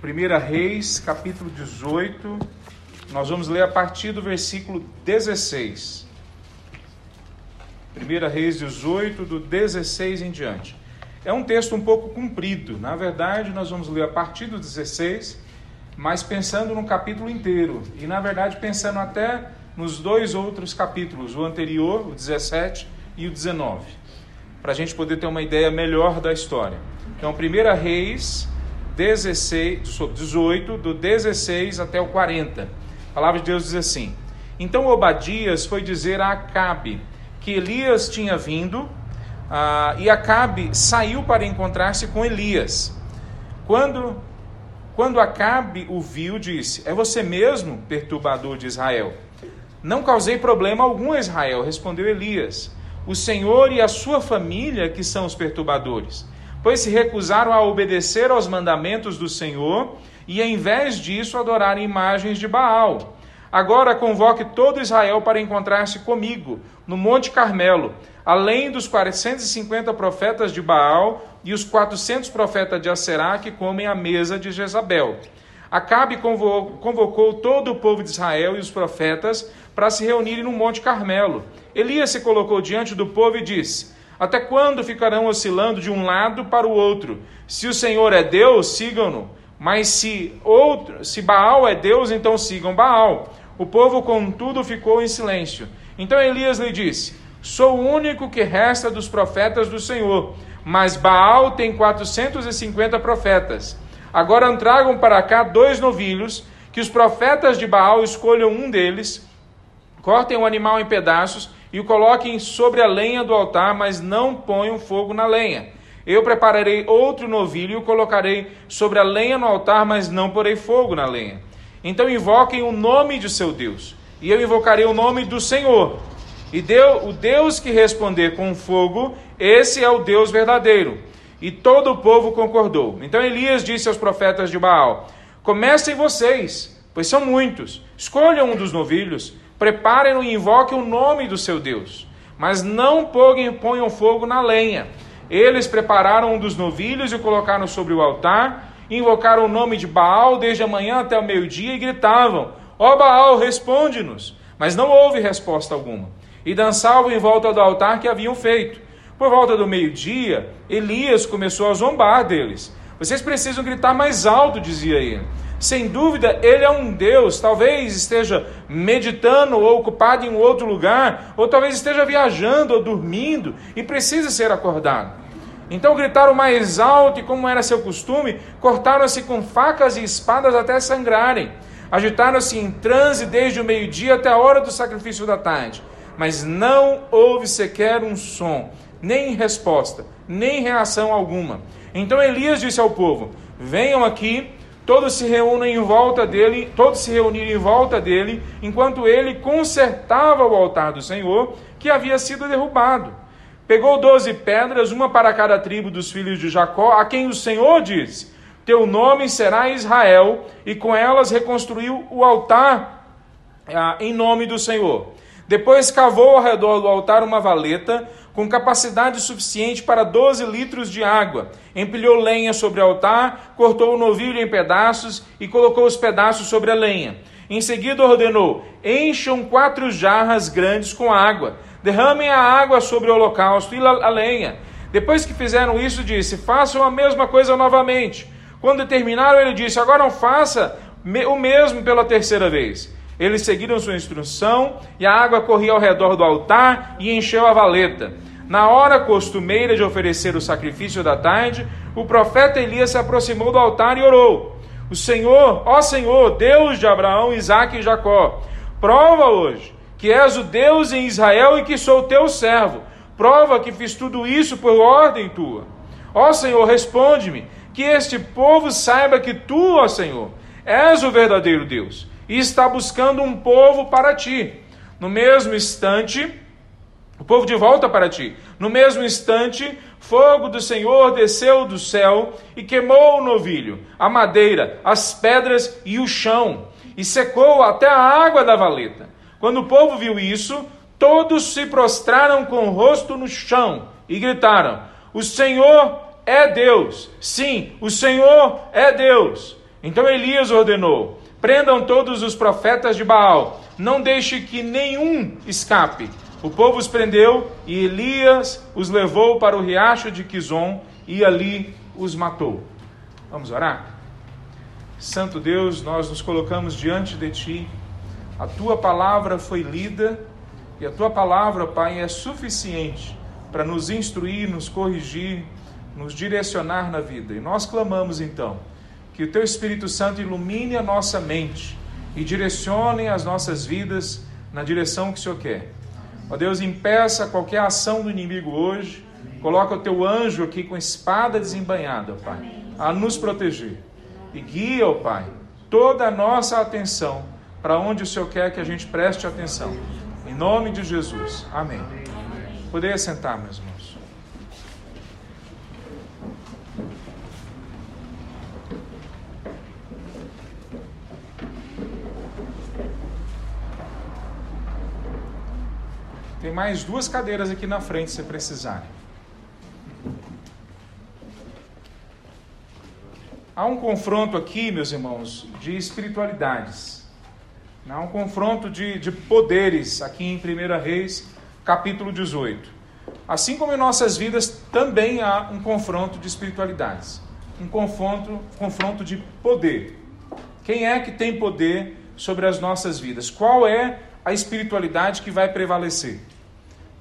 1 Reis, capítulo 18. Nós vamos ler a partir do versículo 16. 1 Reis 18, do 16 em diante. É um texto um pouco comprido. Na verdade, nós vamos ler a partir do 16, mas pensando no capítulo inteiro. E, na verdade, pensando até nos dois outros capítulos, o anterior, o 17 e o 19, para a gente poder ter uma ideia melhor da história. Então, 1 Reis 16, 18, do 16 até o 40. A palavra de Deus diz assim: Então Obadias foi dizer a Acabe que Elias tinha vindo, ah, e Acabe saiu para encontrar-se com Elias. Quando, quando Acabe o viu, disse: É você mesmo, perturbador de Israel? Não causei problema algum a Israel, respondeu Elias. O Senhor e a sua família que são os perturbadores pois se recusaram a obedecer aos mandamentos do Senhor e, em vez disso, adoraram imagens de Baal. Agora convoque todo Israel para encontrar-se comigo no Monte Carmelo, além dos 450 profetas de Baal e os 400 profetas de Aserá que comem à mesa de Jezabel. Acabe convocou todo o povo de Israel e os profetas para se reunirem no Monte Carmelo. Elias se colocou diante do povo e disse: até quando ficarão oscilando de um lado para o outro? Se o Senhor é Deus, sigam-no. Mas se outro, se Baal é Deus, então sigam Baal. O povo, contudo, ficou em silêncio. Então Elias lhe disse: Sou o único que resta dos profetas do Senhor, mas Baal tem 450 profetas. Agora tragam para cá dois novilhos, que os profetas de Baal escolham um deles, cortem o animal em pedaços e o coloquem sobre a lenha do altar, mas não ponham fogo na lenha. Eu prepararei outro novilho e o colocarei sobre a lenha no altar, mas não porei fogo na lenha. Então invoquem o nome de seu Deus, e eu invocarei o nome do Senhor. E deu, o Deus que responder com fogo, esse é o Deus verdadeiro. E todo o povo concordou. Então Elias disse aos profetas de Baal: Comecem vocês, pois são muitos. Escolham um dos novilhos Preparem-no e invoquem o nome do seu Deus, mas não ponham fogo na lenha. Eles prepararam um dos novilhos e o colocaram sobre o altar, invocaram o nome de Baal desde a manhã até o meio-dia e gritavam: Ó oh Baal, responde-nos! Mas não houve resposta alguma. E dançavam em volta do altar que haviam feito. Por volta do meio-dia, Elias começou a zombar deles. Vocês precisam gritar mais alto, dizia ele. Sem dúvida, ele é um Deus. Talvez esteja meditando ou ocupado em outro lugar, ou talvez esteja viajando ou dormindo e precisa ser acordado. Então gritaram mais alto e, como era seu costume, cortaram-se com facas e espadas até sangrarem. Agitaram-se em transe desde o meio-dia até a hora do sacrifício da tarde. Mas não houve sequer um som, nem resposta, nem reação alguma. Então Elias disse ao povo: Venham aqui Todos se reúnem em volta dele, todos se reuniram em volta dele, enquanto ele consertava o altar do Senhor, que havia sido derrubado. Pegou doze pedras, uma para cada tribo dos filhos de Jacó, a quem o Senhor disse: Teu nome será Israel, e com elas reconstruiu o altar ah, em nome do Senhor. Depois cavou ao redor do altar uma valeta, com capacidade suficiente para 12 litros de água. Empilhou lenha sobre o altar, cortou o novilho em pedaços e colocou os pedaços sobre a lenha. Em seguida ordenou: encham quatro jarras grandes com água, derramem a água sobre o holocausto e a lenha. Depois que fizeram isso, disse: façam a mesma coisa novamente. Quando terminaram, ele disse: agora não faça o mesmo pela terceira vez. Eles seguiram sua instrução e a água corria ao redor do altar e encheu a valeta. Na hora costumeira de oferecer o sacrifício da tarde, o profeta Elias se aproximou do altar e orou: O Senhor, ó Senhor, Deus de Abraão, Isaque e Jacó, prova hoje que és o Deus em Israel e que sou teu servo. Prova que fiz tudo isso por ordem tua. Ó Senhor, responde-me, que este povo saiba que tu, ó Senhor, és o verdadeiro Deus e está buscando um povo para ti. No mesmo instante, o povo de volta para ti. No mesmo instante, fogo do Senhor desceu do céu e queimou o novilho, a madeira, as pedras e o chão, e secou até a água da valeta. Quando o povo viu isso, todos se prostraram com o rosto no chão e gritaram: O Senhor é Deus! Sim, o Senhor é Deus! Então Elias ordenou: prendam todos os profetas de Baal, não deixe que nenhum escape. O povo os prendeu e Elias os levou para o riacho de Quizon e ali os matou. Vamos orar? Santo Deus, nós nos colocamos diante de Ti. A Tua palavra foi lida e a Tua palavra, Pai, é suficiente para nos instruir, nos corrigir, nos direcionar na vida. E nós clamamos então que o Teu Espírito Santo ilumine a nossa mente e direcione as nossas vidas na direção que o Senhor quer. Ó Deus, impeça qualquer ação do inimigo hoje. Coloca o Teu anjo aqui com espada desembanhada, Pai, a nos proteger. E guia, ó Pai, toda a nossa atenção para onde o Senhor quer que a gente preste atenção. Em nome de Jesus. Amém. Poderia sentar, meus irmãos. Tem mais duas cadeiras aqui na frente se precisarem. Há um confronto aqui, meus irmãos, de espiritualidades. Há um confronto de, de poderes aqui em 1 Reis, capítulo 18. Assim como em nossas vidas, também há um confronto de espiritualidades. Um confronto, confronto de poder. Quem é que tem poder sobre as nossas vidas? Qual é a espiritualidade que vai prevalecer?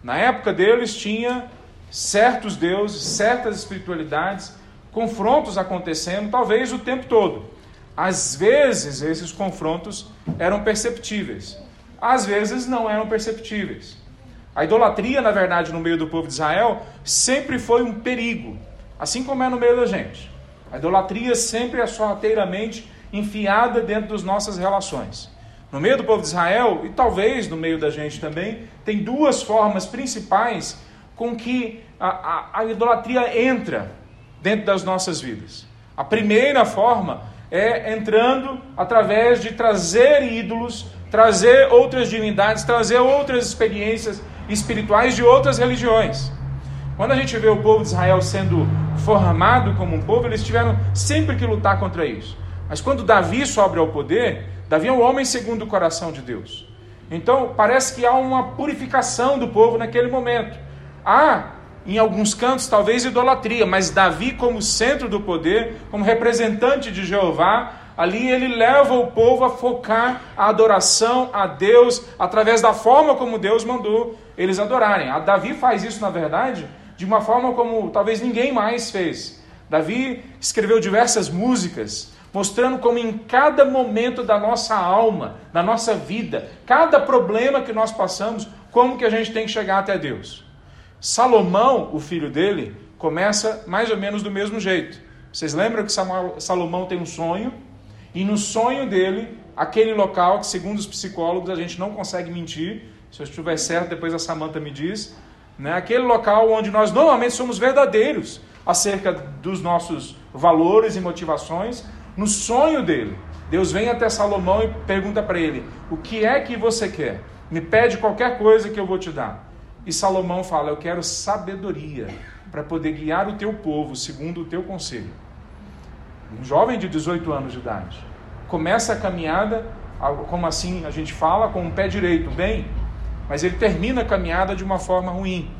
Na época deles tinha certos deuses, certas espiritualidades confrontos acontecendo, talvez o tempo todo. Às vezes, esses confrontos eram perceptíveis, às vezes não eram perceptíveis. A idolatria, na verdade, no meio do povo de Israel, sempre foi um perigo, assim como é no meio da gente. A idolatria sempre é sorrateiramente enfiada dentro das nossas relações. No meio do povo de Israel, e talvez no meio da gente também, tem duas formas principais com que a, a, a idolatria entra dentro das nossas vidas. A primeira forma é entrando através de trazer ídolos, trazer outras divindades, trazer outras experiências espirituais de outras religiões. Quando a gente vê o povo de Israel sendo formado como um povo, eles tiveram sempre que lutar contra isso. Mas quando Davi sobe ao poder, Davi é um homem segundo o coração de Deus. Então parece que há uma purificação do povo naquele momento. Há em alguns cantos, talvez idolatria, mas Davi, como centro do poder, como representante de Jeová, ali ele leva o povo a focar a adoração a Deus através da forma como Deus mandou eles adorarem. A Davi faz isso, na verdade, de uma forma como talvez ninguém mais fez. Davi escreveu diversas músicas mostrando como em cada momento da nossa alma, da nossa vida, cada problema que nós passamos, como que a gente tem que chegar até Deus. Salomão, o filho dele, começa mais ou menos do mesmo jeito. Vocês lembram que Salomão tem um sonho? E no sonho dele, aquele local que, segundo os psicólogos, a gente não consegue mentir, se eu estiver certo, depois a Samanta me diz, né? aquele local onde nós normalmente somos verdadeiros acerca dos nossos valores e motivações, no sonho dele, Deus vem até Salomão e pergunta para ele: O que é que você quer? Me pede qualquer coisa que eu vou te dar. E Salomão fala: Eu quero sabedoria para poder guiar o teu povo segundo o teu conselho. Um jovem de 18 anos de idade começa a caminhada, como assim a gente fala, com o pé direito, bem, mas ele termina a caminhada de uma forma ruim.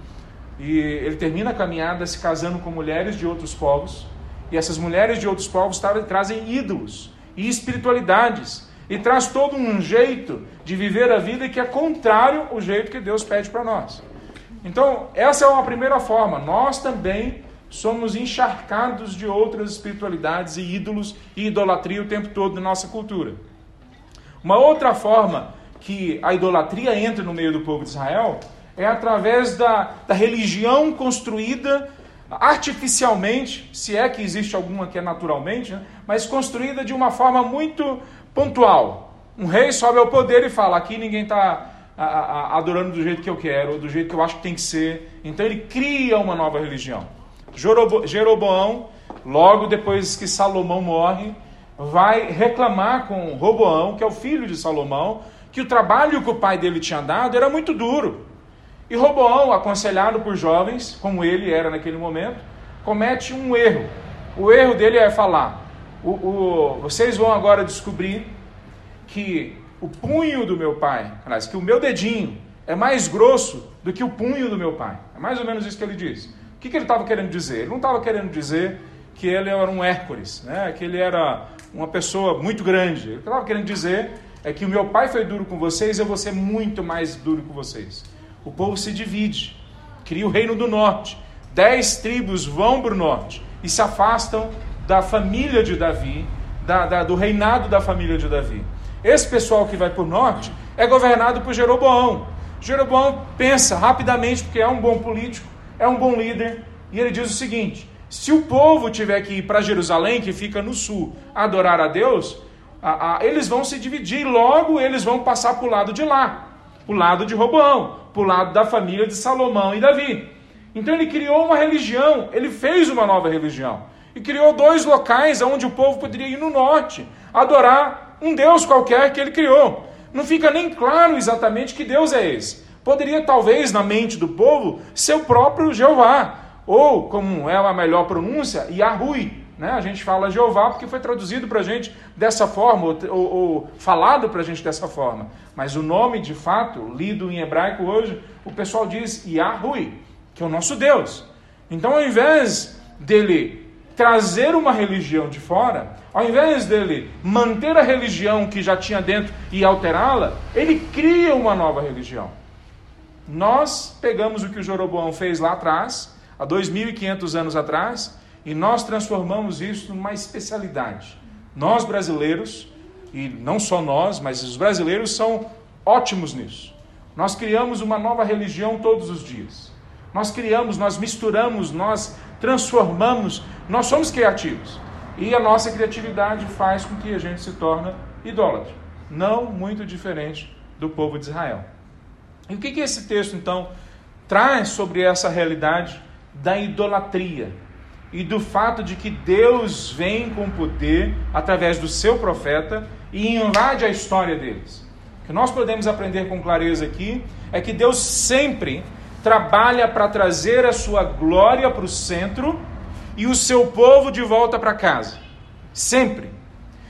E ele termina a caminhada se casando com mulheres de outros povos, e essas mulheres de outros povos trazem ídolos e espiritualidades, e traz todo um jeito de viver a vida que é contrário ao jeito que Deus pede para nós. Então, essa é uma primeira forma. Nós também somos encharcados de outras espiritualidades e ídolos e idolatria o tempo todo na nossa cultura. Uma outra forma que a idolatria entra no meio do povo de Israel é através da, da religião construída artificialmente, se é que existe alguma que é naturalmente, né? mas construída de uma forma muito pontual. Um rei sobe ao poder e fala: aqui ninguém está adorando do jeito que eu quero, ou do jeito que eu acho que tem que ser. Então ele cria uma nova religião. Jeroboão, logo depois que Salomão morre, vai reclamar com Roboão, que é o filho de Salomão, que o trabalho que o pai dele tinha dado era muito duro. E Roboão, aconselhado por jovens, como ele era naquele momento, comete um erro. O erro dele é falar: o, o, vocês vão agora descobrir que o punho do meu pai, que o meu dedinho é mais grosso do que o punho do meu pai. É mais ou menos isso que ele diz. O que, que ele estava querendo dizer? Ele não estava querendo dizer que ele era um Hércules, né? que ele era uma pessoa muito grande. O que ele estava querendo dizer é que o meu pai foi duro com vocês, eu vou ser muito mais duro com vocês. O povo se divide, cria o reino do norte. Dez tribos vão para o norte e se afastam da família de Davi, da, da, do reinado da família de Davi. Esse pessoal que vai para o norte é governado por Jeroboão. Jeroboão pensa rapidamente, porque é um bom político, é um bom líder, e ele diz o seguinte: se o povo tiver que ir para Jerusalém, que fica no sul, adorar a Deus, a, a, eles vão se dividir, logo eles vão passar para o lado de lá, o lado de Roboão, para o lado da família de Salomão e Davi. Então ele criou uma religião, ele fez uma nova religião e criou dois locais onde o povo poderia ir no norte, adorar um Deus qualquer que ele criou. Não fica nem claro exatamente que Deus é esse. Poderia, talvez, na mente do povo, ser o próprio Jeová, ou, como é a melhor pronúncia, Yahui. Né? A gente fala Jeová porque foi traduzido para a gente dessa forma, ou, ou, ou falado para a gente dessa forma. Mas o nome, de fato, lido em hebraico hoje, o pessoal diz Yahui, que é o nosso Deus. Então, ao invés dele trazer uma religião de fora, ao invés dele manter a religião que já tinha dentro e alterá-la, ele cria uma nova religião. Nós pegamos o que o Jeroboão fez lá atrás, há 2.500 anos atrás, e nós transformamos isso numa especialidade. Nós brasileiros, e não só nós, mas os brasileiros são ótimos nisso. Nós criamos uma nova religião todos os dias. Nós criamos, nós misturamos, nós transformamos, nós somos criativos. E a nossa criatividade faz com que a gente se torne idólatra. Não muito diferente do povo de Israel. E o que, que esse texto, então, traz sobre essa realidade da idolatria? E do fato de que Deus vem com poder através do seu profeta e invade a história deles. O que nós podemos aprender com clareza aqui é que Deus sempre trabalha para trazer a sua glória para o centro e o seu povo de volta para casa. Sempre.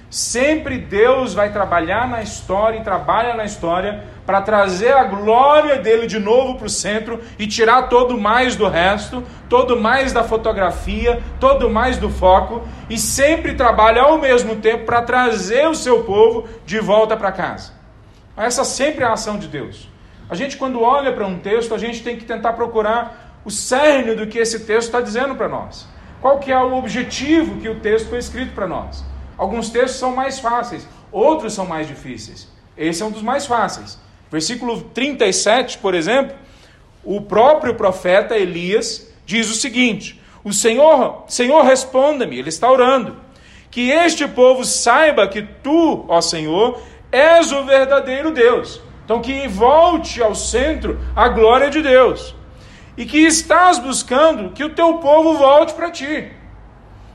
Sempre Deus vai trabalhar na história e trabalha na história para trazer a glória dele de novo para o centro e tirar todo mais do resto, todo mais da fotografia, todo mais do foco e sempre trabalha ao mesmo tempo para trazer o seu povo de volta para casa. Essa sempre é a ação de Deus. A gente, quando olha para um texto, a gente tem que tentar procurar o cerne do que esse texto está dizendo para nós. Qual que é o objetivo que o texto foi escrito para nós? Alguns textos são mais fáceis, outros são mais difíceis. Esse é um dos mais fáceis. Versículo 37, por exemplo, o próprio profeta Elias diz o seguinte: O Senhor, Senhor, responda-me, ele está orando, que este povo saiba que tu, ó Senhor, és o verdadeiro Deus então, que volte ao centro a glória de Deus. E que estás buscando que o teu povo volte para ti.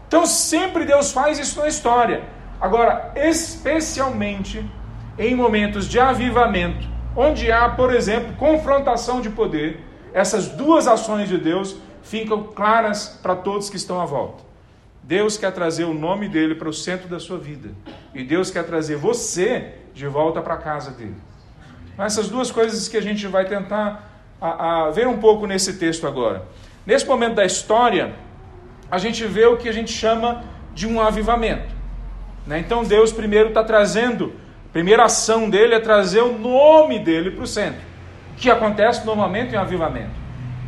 Então, sempre Deus faz isso na história. Agora, especialmente em momentos de avivamento, onde há, por exemplo, confrontação de poder, essas duas ações de Deus ficam claras para todos que estão à volta. Deus quer trazer o nome dele para o centro da sua vida. E Deus quer trazer você de volta para a casa dele. Essas duas coisas que a gente vai tentar a, a ver um pouco nesse texto agora. Nesse momento da história, a gente vê o que a gente chama de um avivamento. Né? Então Deus primeiro está trazendo, primeira ação dele é trazer o nome dele para o centro. Que acontece normalmente em um avivamento.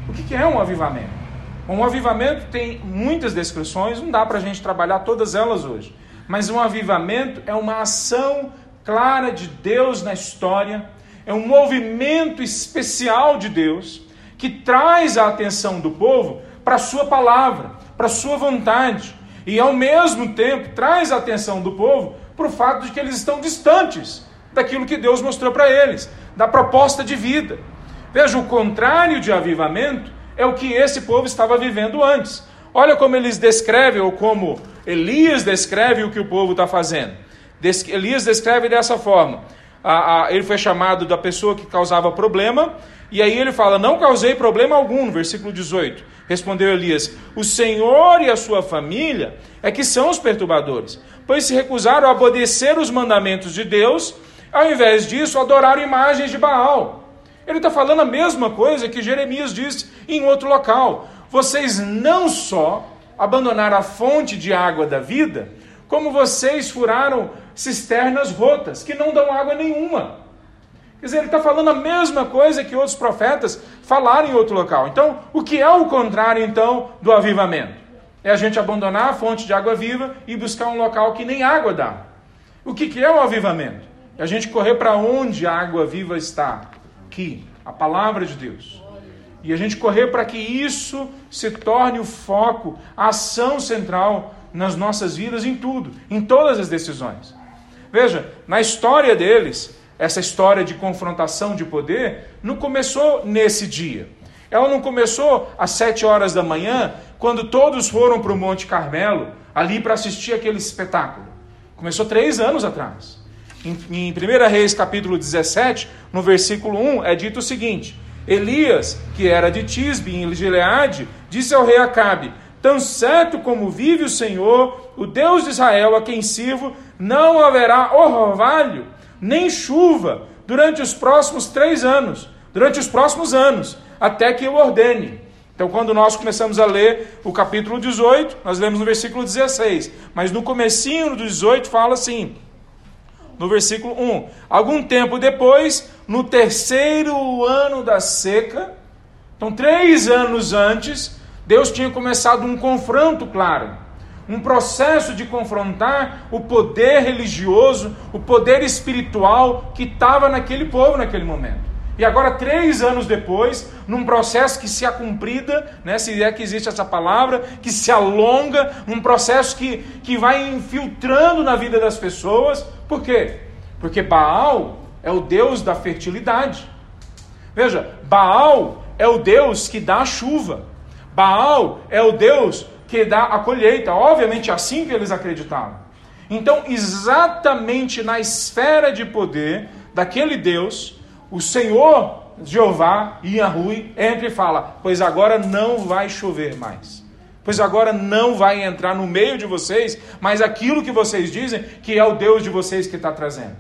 O que, que é um avivamento? Um avivamento tem muitas descrições, não dá para a gente trabalhar todas elas hoje. Mas um avivamento é uma ação clara de Deus na história é um movimento especial de Deus que traz a atenção do povo para a sua palavra, para a sua vontade, e ao mesmo tempo traz a atenção do povo para o fato de que eles estão distantes daquilo que Deus mostrou para eles, da proposta de vida. Veja, o contrário de avivamento é o que esse povo estava vivendo antes. Olha como eles descrevem, ou como Elias descreve o que o povo está fazendo. Elias descreve dessa forma: a, a, ele foi chamado da pessoa que causava problema, e aí ele fala: Não causei problema algum, versículo 18. Respondeu Elias: O Senhor e a sua família é que são os perturbadores, pois se recusaram a obedecer os mandamentos de Deus, ao invés disso, adoraram imagens de Baal. Ele está falando a mesma coisa que Jeremias disse em outro local. Vocês não só abandonaram a fonte de água da vida, como vocês furaram cisternas rotas, que não dão água nenhuma. Quer dizer, ele está falando a mesma coisa que outros profetas falaram em outro local. Então, o que é o contrário, então, do avivamento? É a gente abandonar a fonte de água viva e buscar um local que nem água dá. O que, que é o avivamento? É a gente correr para onde a água viva está. Aqui, a palavra de Deus. E a gente correr para que isso se torne o foco, a ação central nas nossas vidas, em tudo, em todas as decisões. Veja, na história deles, essa história de confrontação de poder não começou nesse dia. Ela não começou às sete horas da manhã, quando todos foram para o Monte Carmelo, ali para assistir aquele espetáculo. Começou três anos atrás. Em, em 1 Reis capítulo 17, no versículo 1, é dito o seguinte: Elias, que era de Tisbe, em Gileade, disse ao rei Acabe: Tão certo como vive o Senhor, o Deus de Israel, a quem sirvo, não haverá orvalho nem chuva durante os próximos três anos, durante os próximos anos, até que eu ordene. Então, quando nós começamos a ler o capítulo 18, nós lemos no versículo 16, mas no comecinho do 18 fala assim, no versículo 1: Algum tempo depois, no terceiro ano da seca, então três anos antes, Deus tinha começado um confronto claro um processo de confrontar o poder religioso, o poder espiritual que estava naquele povo naquele momento. E agora, três anos depois, num processo que se acumprida, né, se é que existe essa palavra, que se alonga, um processo que, que vai infiltrando na vida das pessoas. Por quê? Porque Baal é o Deus da fertilidade. Veja, Baal é o Deus que dá a chuva. Baal é o Deus que dá a colheita. Obviamente, é assim que eles acreditavam. Então, exatamente na esfera de poder daquele Deus, o Senhor Jeová, Yahui, entra e fala: Pois agora não vai chover mais. Pois agora não vai entrar no meio de vocês, mas aquilo que vocês dizem que é o Deus de vocês que está trazendo.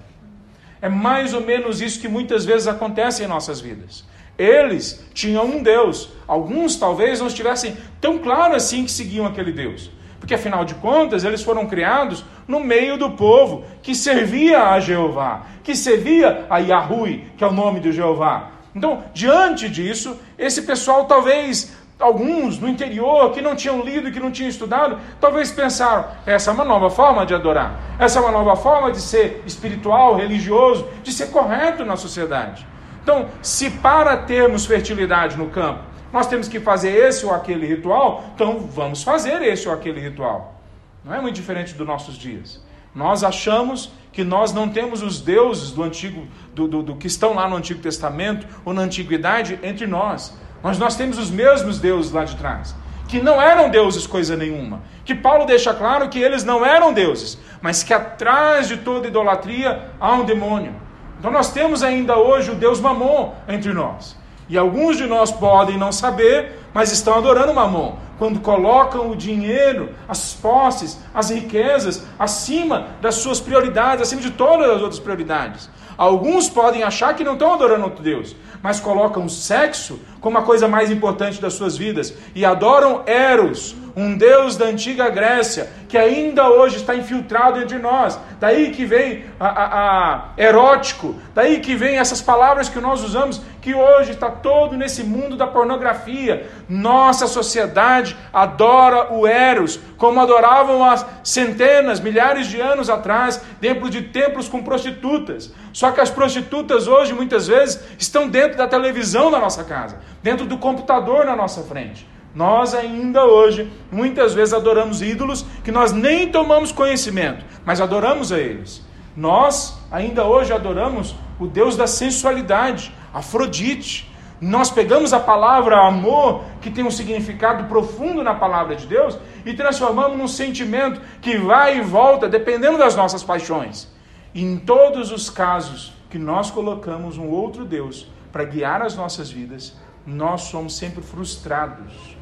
É mais ou menos isso que muitas vezes acontece em nossas vidas. Eles tinham um Deus. Alguns talvez não estivessem tão claro assim que seguiam aquele Deus. Porque afinal de contas, eles foram criados no meio do povo que servia a Jeová, que servia a Yahui, que é o nome de Jeová. Então, diante disso, esse pessoal talvez alguns no interior que não tinham lido, que não tinham estudado, talvez pensaram: essa é uma nova forma de adorar, essa é uma nova forma de ser espiritual, religioso, de ser correto na sociedade. Então, se para termos fertilidade no campo, nós temos que fazer esse ou aquele ritual, então vamos fazer esse ou aquele ritual. Não é muito diferente dos nossos dias. Nós achamos que nós não temos os deuses do antigo, do, do, do, que estão lá no Antigo Testamento ou na antiguidade entre nós. Mas nós temos os mesmos deuses lá de trás, que não eram deuses coisa nenhuma. Que Paulo deixa claro que eles não eram deuses, mas que atrás de toda idolatria há um demônio. Então nós temos ainda hoje o Deus Mamon entre nós. E alguns de nós podem não saber, mas estão adorando Mamon. Quando colocam o dinheiro, as posses, as riquezas acima das suas prioridades, acima de todas as outras prioridades. Alguns podem achar que não estão adorando outro Deus, mas colocam sexo como a coisa mais importante das suas vidas e adoram Eros, um Deus da antiga Grécia, que ainda hoje está infiltrado entre nós. Daí que vem a, a, a erótico, daí que vem essas palavras que nós usamos, que hoje está todo nesse mundo da pornografia. Nossa sociedade adora o Eros, como adoravam há centenas, milhares de anos atrás, dentro de templos com prostitutas. Só que as prostitutas hoje, muitas vezes, estão dentro da televisão da nossa casa, dentro do computador na nossa frente. Nós ainda hoje, muitas vezes, adoramos ídolos que nós nem tomamos conhecimento, mas adoramos a eles. Nós ainda hoje adoramos o Deus da sensualidade, Afrodite. Nós pegamos a palavra amor, que tem um significado profundo na palavra de Deus, e transformamos num sentimento que vai e volta, dependendo das nossas paixões. Em todos os casos que nós colocamos um outro Deus para guiar as nossas vidas, nós somos sempre frustrados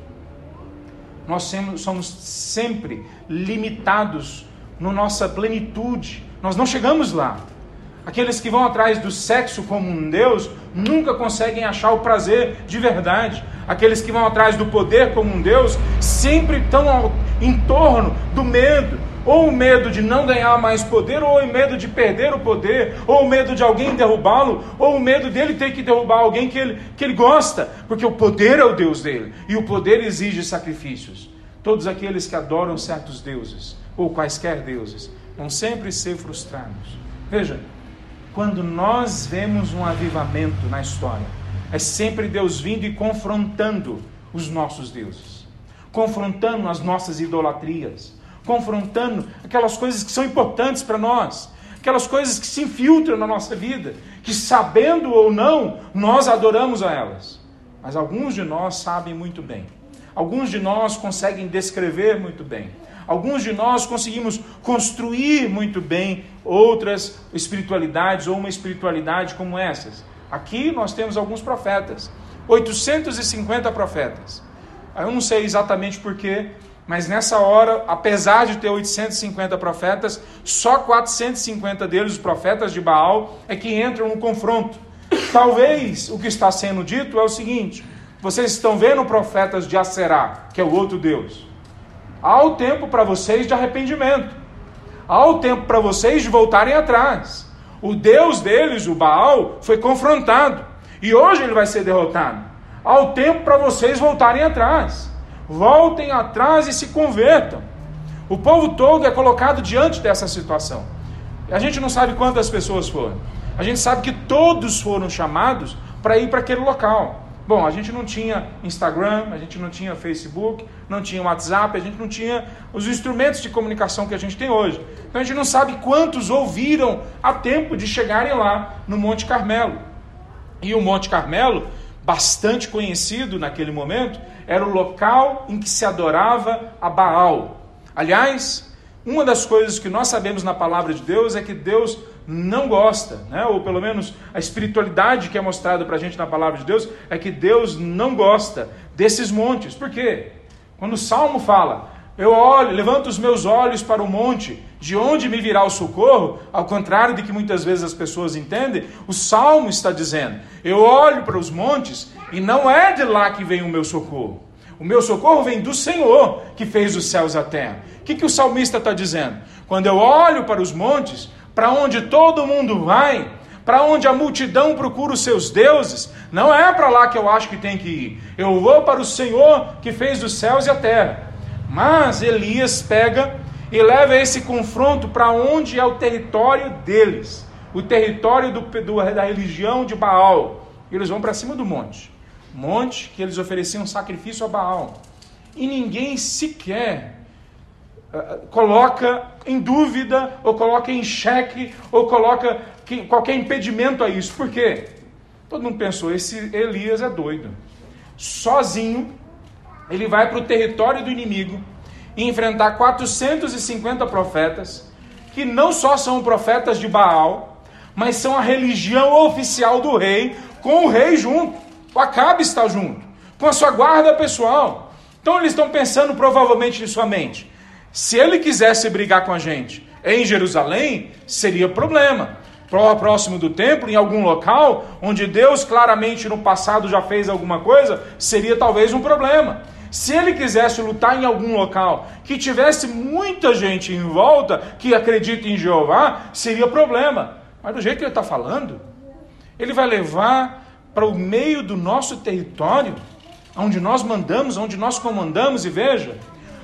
nós somos sempre limitados na nossa plenitude. Nós não chegamos lá. Aqueles que vão atrás do sexo como um Deus nunca conseguem achar o prazer de verdade. Aqueles que vão atrás do poder como um Deus sempre estão em torno do medo, ou o medo de não ganhar mais poder, ou o medo de perder o poder, ou o medo de alguém derrubá-lo, ou o medo dele ter que derrubar alguém que ele, que ele gosta, porque o poder é o Deus dele, e o poder exige sacrifícios. Todos aqueles que adoram certos deuses, ou quaisquer deuses, vão sempre ser frustrados. Veja, quando nós vemos um avivamento na história, é sempre Deus vindo e confrontando os nossos deuses, confrontando as nossas idolatrias, confrontando aquelas coisas que são importantes para nós, aquelas coisas que se infiltram na nossa vida, que sabendo ou não, nós adoramos a elas. Mas alguns de nós sabem muito bem, alguns de nós conseguem descrever muito bem, Alguns de nós conseguimos construir muito bem outras espiritualidades ou uma espiritualidade como essas. Aqui nós temos alguns profetas, 850 profetas. Eu não sei exatamente porquê, mas nessa hora, apesar de ter 850 profetas, só 450 deles, os profetas de Baal, é que entram no confronto. Talvez o que está sendo dito é o seguinte: vocês estão vendo profetas de Aserá, que é o outro Deus. Há o tempo para vocês de arrependimento. Há o tempo para vocês de voltarem atrás. O Deus deles, o Baal, foi confrontado. E hoje ele vai ser derrotado. Há o tempo para vocês voltarem atrás. Voltem atrás e se convertam. O povo todo é colocado diante dessa situação. A gente não sabe quantas pessoas foram. A gente sabe que todos foram chamados para ir para aquele local. Bom, a gente não tinha Instagram, a gente não tinha Facebook, não tinha WhatsApp, a gente não tinha os instrumentos de comunicação que a gente tem hoje. Então a gente não sabe quantos ouviram a tempo de chegarem lá no Monte Carmelo. E o Monte Carmelo, bastante conhecido naquele momento, era o local em que se adorava a Baal. Aliás, uma das coisas que nós sabemos na palavra de Deus é que Deus não gosta, né? ou pelo menos a espiritualidade que é mostrada para a gente na palavra de Deus, é que Deus não gosta desses montes. Por quê? Quando o Salmo fala, eu olho, levanto os meus olhos para o monte, de onde me virá o socorro, ao contrário de que muitas vezes as pessoas entendem, o Salmo está dizendo, eu olho para os montes e não é de lá que vem o meu socorro. O meu socorro vem do Senhor que fez os céus e a terra. O que, que o salmista está dizendo? Quando eu olho para os montes, para onde todo mundo vai, para onde a multidão procura os seus deuses, não é para lá que eu acho que tem que ir. Eu vou para o Senhor que fez os céus e a terra. Mas Elias pega e leva esse confronto para onde é o território deles, o território do, do, da religião de Baal. Eles vão para cima do monte, monte que eles ofereciam sacrifício a Baal. E ninguém sequer coloca em dúvida, ou coloca em xeque, ou coloca qualquer impedimento a isso. Por quê? Todo mundo pensou, esse Elias é doido. Sozinho, ele vai para o território do inimigo e enfrentar 450 profetas, que não só são profetas de Baal, mas são a religião oficial do rei, com o rei junto. O Acabe está junto, com a sua guarda pessoal. Então eles estão pensando provavelmente em sua mente. Se ele quisesse brigar com a gente em Jerusalém, seria problema. Próximo do templo, em algum local, onde Deus claramente no passado já fez alguma coisa, seria talvez um problema. Se ele quisesse lutar em algum local que tivesse muita gente em volta que acredita em Jeová, seria problema. Mas do jeito que ele está falando, ele vai levar para o meio do nosso território, onde nós mandamos, onde nós comandamos, e veja,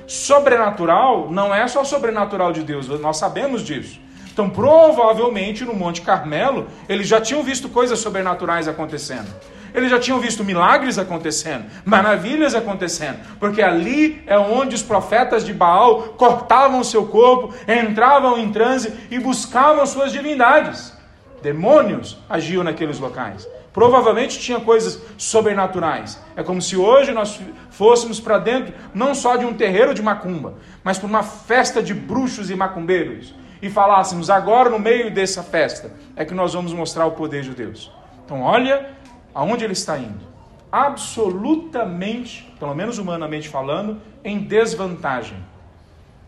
sobrenatural não é só sobrenatural de Deus, nós sabemos disso. Então, provavelmente no Monte Carmelo, eles já tinham visto coisas sobrenaturais acontecendo. Eles já tinham visto milagres acontecendo, maravilhas acontecendo, porque ali é onde os profetas de Baal cortavam seu corpo, entravam em transe e buscavam suas divindades. Demônios agiam naqueles locais. Provavelmente tinha coisas sobrenaturais. É como se hoje nós fôssemos para dentro, não só de um terreiro de macumba, mas para uma festa de bruxos e macumbeiros. E falássemos, agora no meio dessa festa, é que nós vamos mostrar o poder de Deus. Então, olha aonde ele está indo. Absolutamente, pelo menos humanamente falando, em desvantagem.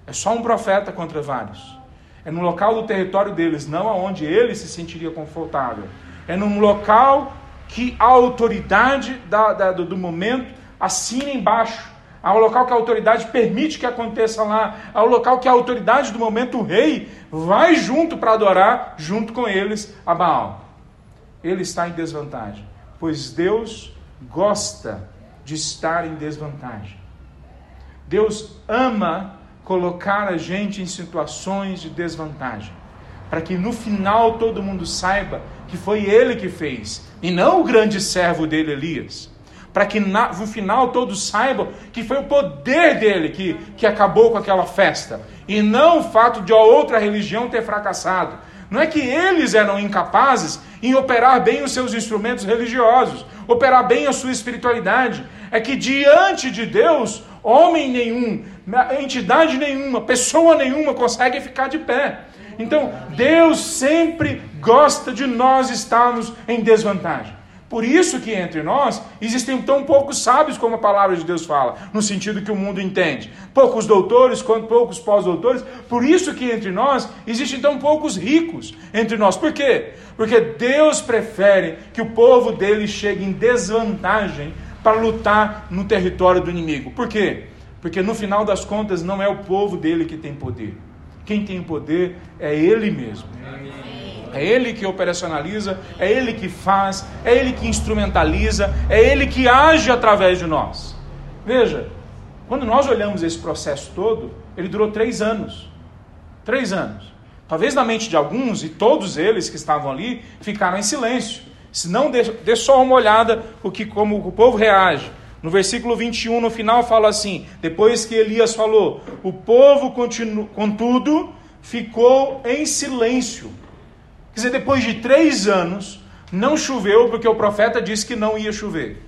É só um profeta contra vários. É no local do território deles, não aonde ele se sentiria confortável. É num local que a autoridade da, da, do momento assina embaixo. Um local que a autoridade permite que aconteça lá. Um local que a autoridade do momento, o rei, vai junto para adorar, junto com eles, a Baal. Ele está em desvantagem, pois Deus gosta de estar em desvantagem. Deus ama colocar a gente em situações de desvantagem, para que no final todo mundo saiba que foi ele que fez, e não o grande servo dele, Elias para que no final todos saibam que foi o poder dele que, que acabou com aquela festa, e não o fato de a outra religião ter fracassado. Não é que eles eram incapazes em operar bem os seus instrumentos religiosos, operar bem a sua espiritualidade. É que diante de Deus, homem nenhum, entidade nenhuma, pessoa nenhuma consegue ficar de pé. Então, Deus sempre gosta de nós estarmos em desvantagem. Por isso que entre nós existem tão poucos sábios como a palavra de Deus fala, no sentido que o mundo entende. Poucos doutores, quanto poucos pós-doutores. Por isso que entre nós existem tão poucos ricos entre nós. Por quê? Porque Deus prefere que o povo dele chegue em desvantagem para lutar no território do inimigo. Por quê? Porque no final das contas não é o povo dele que tem poder. Quem tem poder é ele mesmo. Amém. É Ele que operacionaliza, é Ele que faz, é Ele que instrumentaliza, é Ele que age através de nós. Veja, quando nós olhamos esse processo todo, ele durou três anos. Três anos. Talvez na mente de alguns, e todos eles que estavam ali, ficaram em silêncio. Se não, dê, dê só uma olhada o que como o povo reage. No versículo 21, no final, fala assim: depois que Elias falou, o povo, contudo, ficou em silêncio Quer dizer, depois de três anos, não choveu porque o profeta disse que não ia chover.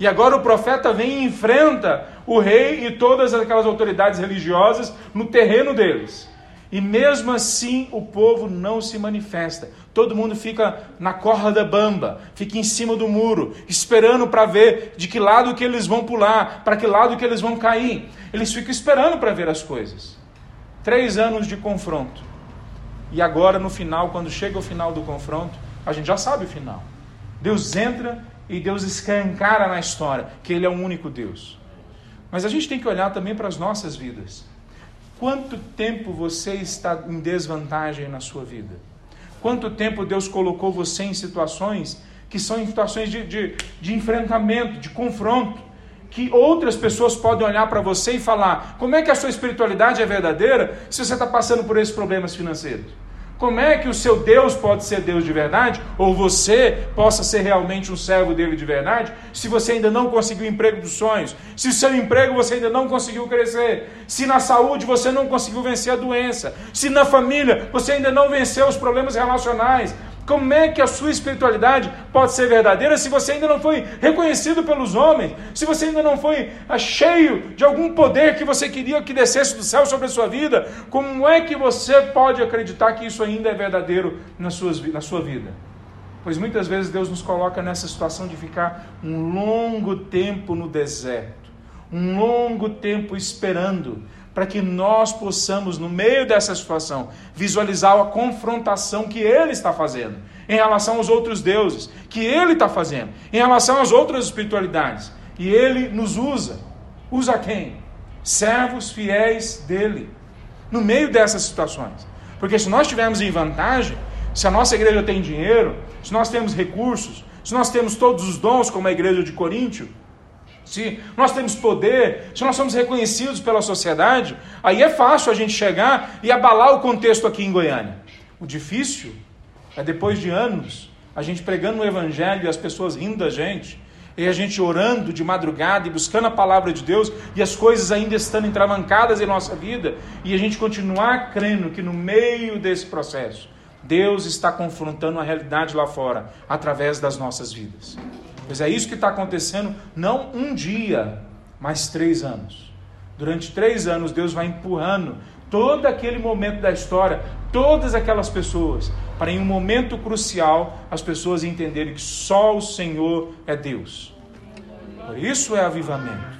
E agora o profeta vem e enfrenta o rei e todas aquelas autoridades religiosas no terreno deles. E mesmo assim o povo não se manifesta. Todo mundo fica na corda bamba, fica em cima do muro, esperando para ver de que lado que eles vão pular, para que lado que eles vão cair. Eles ficam esperando para ver as coisas. Três anos de confronto. E agora, no final, quando chega o final do confronto, a gente já sabe o final. Deus entra e Deus escancara na história que Ele é o único Deus. Mas a gente tem que olhar também para as nossas vidas. Quanto tempo você está em desvantagem na sua vida? Quanto tempo Deus colocou você em situações que são situações de, de, de enfrentamento, de confronto? que outras pessoas podem olhar para você e falar: como é que a sua espiritualidade é verdadeira se você está passando por esses problemas financeiros? Como é que o seu Deus pode ser Deus de verdade, ou você possa ser realmente um servo dele de verdade, se você ainda não conseguiu o emprego dos sonhos, se o seu emprego você ainda não conseguiu crescer, se na saúde você não conseguiu vencer a doença, se na família você ainda não venceu os problemas relacionais, como é que a sua espiritualidade pode ser verdadeira se você ainda não foi reconhecido pelos homens? Se você ainda não foi ah, cheio de algum poder que você queria que descesse do céu sobre a sua vida? Como é que você pode acreditar que isso ainda é verdadeiro na, na sua vida? Pois muitas vezes Deus nos coloca nessa situação de ficar um longo tempo no deserto, um longo tempo esperando para que nós possamos, no meio dessa situação, visualizar a confrontação que ele está fazendo em relação aos outros deuses, que ele está fazendo, em relação às outras espiritualidades. E ele nos usa. Usa quem? Servos fiéis dele, no meio dessas situações. Porque se nós estivermos em vantagem, se a nossa igreja tem dinheiro, se nós temos recursos, se nós temos todos os dons, como a igreja de Coríntio, se nós temos poder, se nós somos reconhecidos pela sociedade, aí é fácil a gente chegar e abalar o contexto aqui em Goiânia. O difícil é depois de anos a gente pregando o evangelho e as pessoas rindo da gente, e a gente orando de madrugada e buscando a palavra de Deus e as coisas ainda estando entravancadas em nossa vida, e a gente continuar crendo que no meio desse processo Deus está confrontando a realidade lá fora através das nossas vidas. Pois é isso que está acontecendo, não um dia, mas três anos. Durante três anos, Deus vai empurrando todo aquele momento da história, todas aquelas pessoas, para em um momento crucial as pessoas entenderem que só o Senhor é Deus. Por isso é avivamento.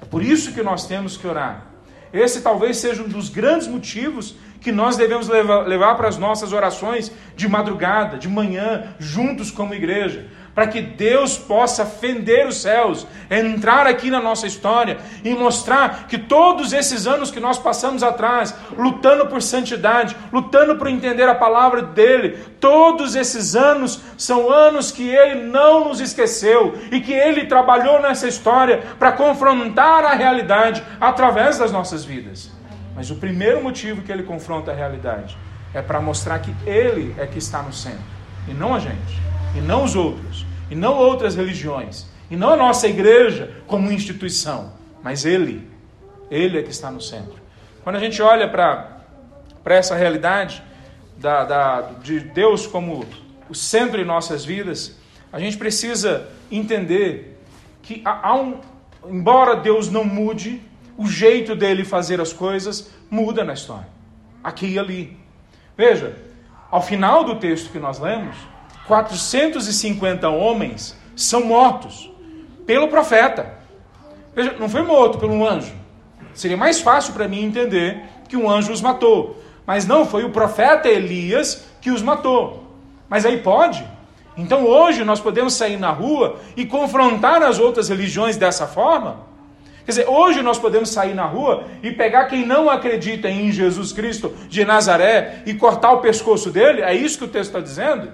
É por isso que nós temos que orar. Esse talvez seja um dos grandes motivos que nós devemos levar, levar para as nossas orações de madrugada, de manhã, juntos como igreja para que Deus possa fender os céus, entrar aqui na nossa história e mostrar que todos esses anos que nós passamos atrás, lutando por santidade, lutando por entender a palavra dele, todos esses anos são anos que ele não nos esqueceu e que ele trabalhou nessa história para confrontar a realidade através das nossas vidas. Mas o primeiro motivo que ele confronta a realidade é para mostrar que ele é que está no centro e não a gente, e não os outros e não outras religiões, e não a nossa igreja como instituição, mas Ele. Ele é que está no centro. Quando a gente olha para essa realidade da, da, de Deus como o centro em nossas vidas, a gente precisa entender que há um, embora Deus não mude, o jeito dele fazer as coisas muda na história, aqui e ali. Veja, ao final do texto que nós lemos, 450 homens são mortos pelo profeta. Veja, não foi morto por um anjo. Seria mais fácil para mim entender que um anjo os matou. Mas não, foi o profeta Elias que os matou. Mas aí pode. Então hoje nós podemos sair na rua e confrontar as outras religiões dessa forma? Quer dizer, hoje nós podemos sair na rua e pegar quem não acredita em Jesus Cristo de Nazaré e cortar o pescoço dele? É isso que o texto está dizendo?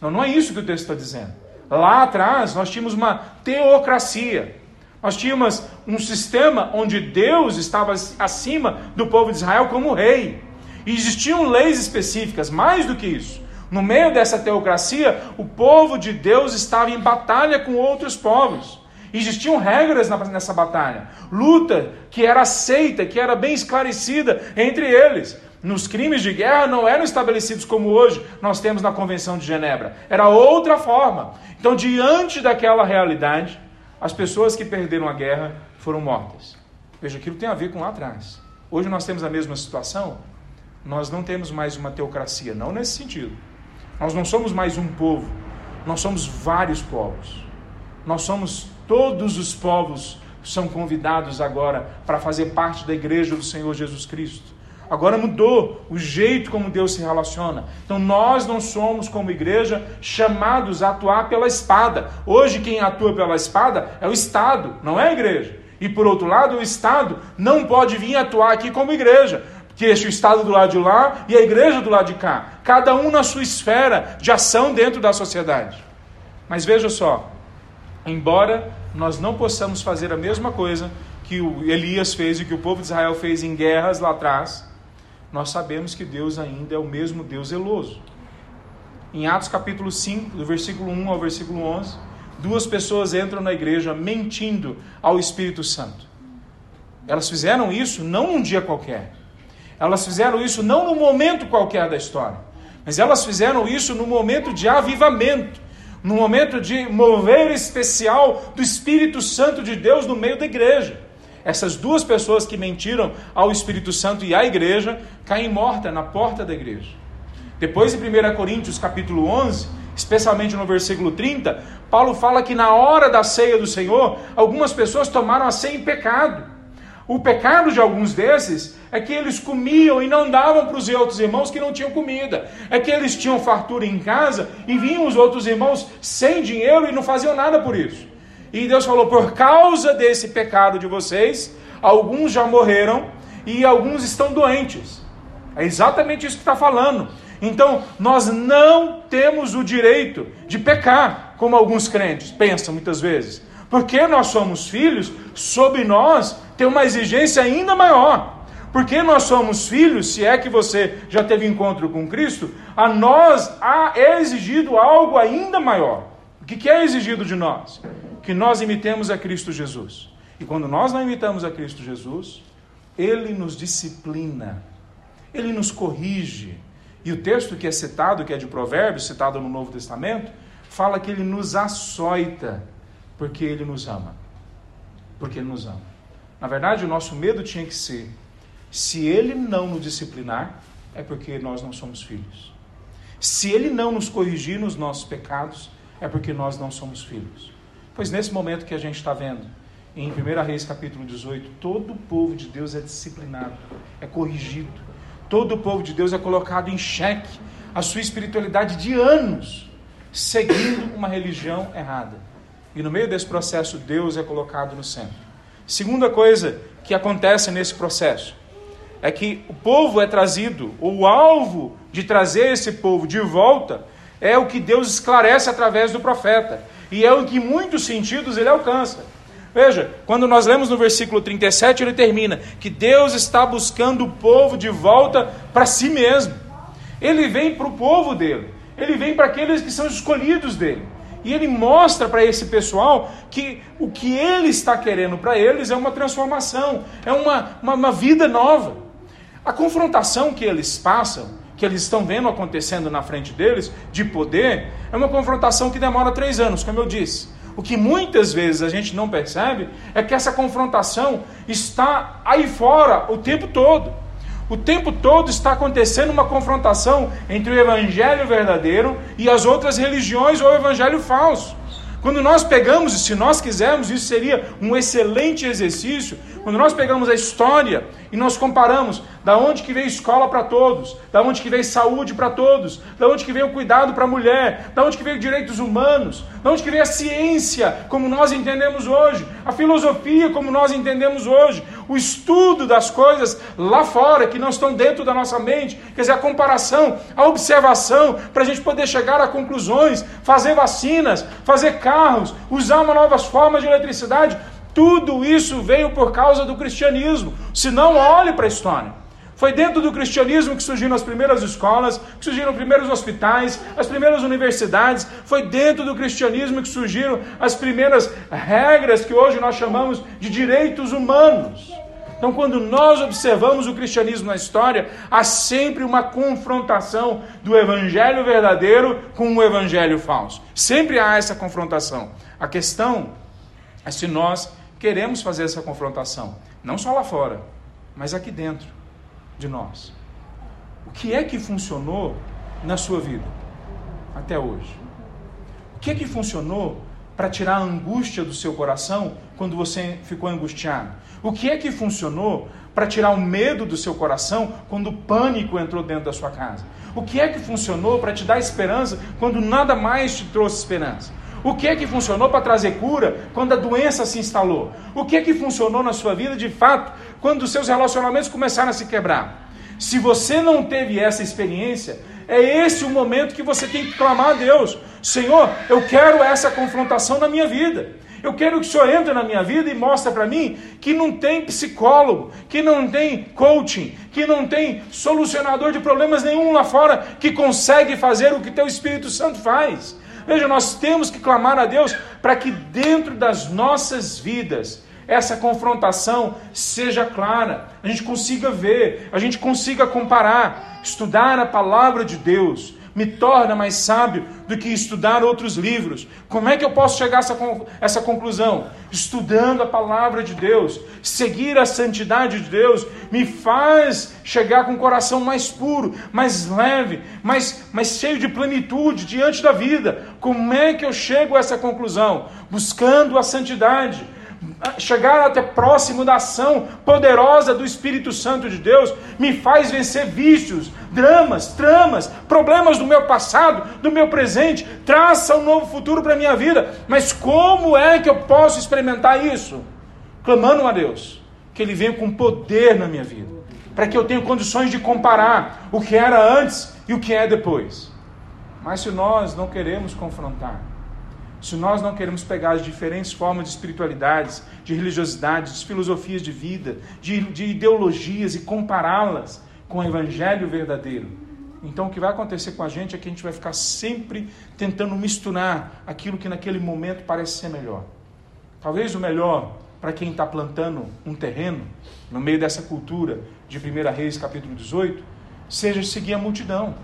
Não, não é isso que o texto está dizendo. Lá atrás nós tínhamos uma teocracia. Nós tínhamos um sistema onde Deus estava acima do povo de Israel como rei. E existiam leis específicas, mais do que isso. No meio dessa teocracia, o povo de Deus estava em batalha com outros povos. Existiam regras nessa batalha, luta que era aceita, que era bem esclarecida entre eles nos crimes de guerra não eram estabelecidos como hoje nós temos na Convenção de Genebra. Era outra forma. Então, diante daquela realidade, as pessoas que perderam a guerra foram mortas. Veja, aquilo tem a ver com lá atrás. Hoje nós temos a mesma situação. Nós não temos mais uma teocracia, não nesse sentido. Nós não somos mais um povo, nós somos vários povos. Nós somos todos os povos são convidados agora para fazer parte da igreja do Senhor Jesus Cristo. Agora mudou o jeito como Deus se relaciona. Então nós não somos, como igreja, chamados a atuar pela espada. Hoje quem atua pela espada é o Estado, não é a igreja. E por outro lado, o Estado não pode vir atuar aqui como igreja. Que este o Estado do lado de lá e a igreja do lado de cá. Cada um na sua esfera de ação dentro da sociedade. Mas veja só, embora nós não possamos fazer a mesma coisa que o Elias fez e que o povo de Israel fez em guerras lá atrás, nós sabemos que Deus ainda é o mesmo Deus zeloso. Em Atos capítulo 5, do versículo 1 ao versículo 11, duas pessoas entram na igreja mentindo ao Espírito Santo. Elas fizeram isso não num dia qualquer. Elas fizeram isso não num momento qualquer da história. Mas elas fizeram isso no momento de avivamento, no momento de mover especial do Espírito Santo de Deus no meio da igreja essas duas pessoas que mentiram ao Espírito Santo e à igreja caem mortas na porta da igreja. Depois, em 1 Coríntios capítulo 11, especialmente no versículo 30, Paulo fala que na hora da ceia do Senhor, algumas pessoas tomaram a ceia em pecado. O pecado de alguns desses é que eles comiam e não davam para os outros irmãos que não tinham comida. É que eles tinham fartura em casa e vinham os outros irmãos sem dinheiro e não faziam nada por isso. E Deus falou: por causa desse pecado de vocês, alguns já morreram e alguns estão doentes. É exatamente isso que está falando. Então, nós não temos o direito de pecar, como alguns crentes pensam muitas vezes. Porque nós somos filhos, sobre nós tem uma exigência ainda maior. Porque nós somos filhos, se é que você já teve encontro com Cristo, a nós é exigido algo ainda maior. O que é exigido de nós? Que nós imitemos a Cristo Jesus. E quando nós não imitamos a Cristo Jesus, ele nos disciplina, ele nos corrige. E o texto que é citado, que é de Provérbios, citado no Novo Testamento, fala que ele nos açoita, porque ele nos ama. Porque ele nos ama. Na verdade, o nosso medo tinha que ser: se ele não nos disciplinar, é porque nós não somos filhos. Se ele não nos corrigir nos nossos pecados, é porque nós não somos filhos. Pois nesse momento que a gente está vendo, em 1 Reis capítulo 18, todo o povo de Deus é disciplinado, é corrigido. todo o povo de Deus é colocado em xeque, a sua espiritualidade de anos, seguindo uma religião errada. E no meio desse processo, Deus é colocado no centro. Segunda coisa que acontece nesse processo é que o povo é trazido, ou o alvo de trazer esse povo de volta é o que Deus esclarece através do profeta, e é o que, em muitos sentidos, ele alcança. Veja, quando nós lemos no versículo 37, ele termina que Deus está buscando o povo de volta para si mesmo. Ele vem para o povo dele, ele vem para aqueles que são escolhidos dele. E ele mostra para esse pessoal que o que ele está querendo para eles é uma transformação, é uma, uma, uma vida nova. A confrontação que eles passam, que eles estão vendo acontecendo na frente deles, de poder, é uma confrontação que demora três anos, como eu disse. O que muitas vezes a gente não percebe é que essa confrontação está aí fora o tempo todo. O tempo todo está acontecendo uma confrontação entre o evangelho verdadeiro e as outras religiões ou o evangelho falso. Quando nós pegamos, se nós quisermos, isso seria um excelente exercício, quando nós pegamos a história e nós comparamos da onde que veio escola para todos, da onde que veio saúde para todos, da onde que veio o cuidado para a mulher, da onde que veio direitos humanos, da onde que veio a ciência como nós entendemos hoje, a filosofia como nós entendemos hoje, o estudo das coisas lá fora que não estão dentro da nossa mente, quer dizer, a comparação, a observação, para a gente poder chegar a conclusões, fazer vacinas, fazer carros, usar uma novas formas de eletricidade, tudo isso veio por causa do cristianismo. Se não, olhe para a história. Foi dentro do cristianismo que surgiram as primeiras escolas, que surgiram os primeiros hospitais, as primeiras universidades. Foi dentro do cristianismo que surgiram as primeiras regras que hoje nós chamamos de direitos humanos. Então, quando nós observamos o cristianismo na história, há sempre uma confrontação do evangelho verdadeiro com o evangelho falso. Sempre há essa confrontação. A questão é se nós queremos fazer essa confrontação, não só lá fora, mas aqui dentro de nós. O que é que funcionou na sua vida até hoje? O que é que funcionou para tirar a angústia do seu coração quando você ficou angustiado? O que é que funcionou para tirar o medo do seu coração quando o pânico entrou dentro da sua casa? O que é que funcionou para te dar esperança quando nada mais te trouxe esperança? O que é que funcionou para trazer cura quando a doença se instalou? O que é que funcionou na sua vida de fato quando os seus relacionamentos começaram a se quebrar? Se você não teve essa experiência, é esse o momento que você tem que clamar a Deus: Senhor, eu quero essa confrontação na minha vida. Eu quero que o Senhor entre na minha vida e mostre para mim que não tem psicólogo, que não tem coaching, que não tem solucionador de problemas nenhum lá fora que consegue fazer o que teu Espírito Santo faz. Veja, nós temos que clamar a Deus para que dentro das nossas vidas essa confrontação seja clara, a gente consiga ver, a gente consiga comparar, estudar a palavra de Deus, me torna mais sábio do que estudar outros livros. Como é que eu posso chegar a essa, essa conclusão? Estudando a palavra de Deus, seguir a santidade de Deus, me faz chegar com o coração mais puro, mais leve, mais, mais cheio de plenitude diante da vida. Como é que eu chego a essa conclusão? Buscando a santidade chegar até próximo da ação poderosa do Espírito Santo de Deus, me faz vencer vícios, dramas, tramas, problemas do meu passado, do meu presente, traça um novo futuro para a minha vida. Mas como é que eu posso experimentar isso? Clamando a Deus, que Ele venha com poder na minha vida, para que eu tenha condições de comparar o que era antes e o que é depois. Mas se nós não queremos confrontar, se nós não queremos pegar as diferentes formas de espiritualidades, de religiosidades, de filosofias de vida, de, de ideologias e compará-las com o evangelho verdadeiro, então o que vai acontecer com a gente é que a gente vai ficar sempre tentando misturar aquilo que naquele momento parece ser melhor. Talvez o melhor para quem está plantando um terreno, no meio dessa cultura de 1 Reis capítulo 18, seja seguir a multidão.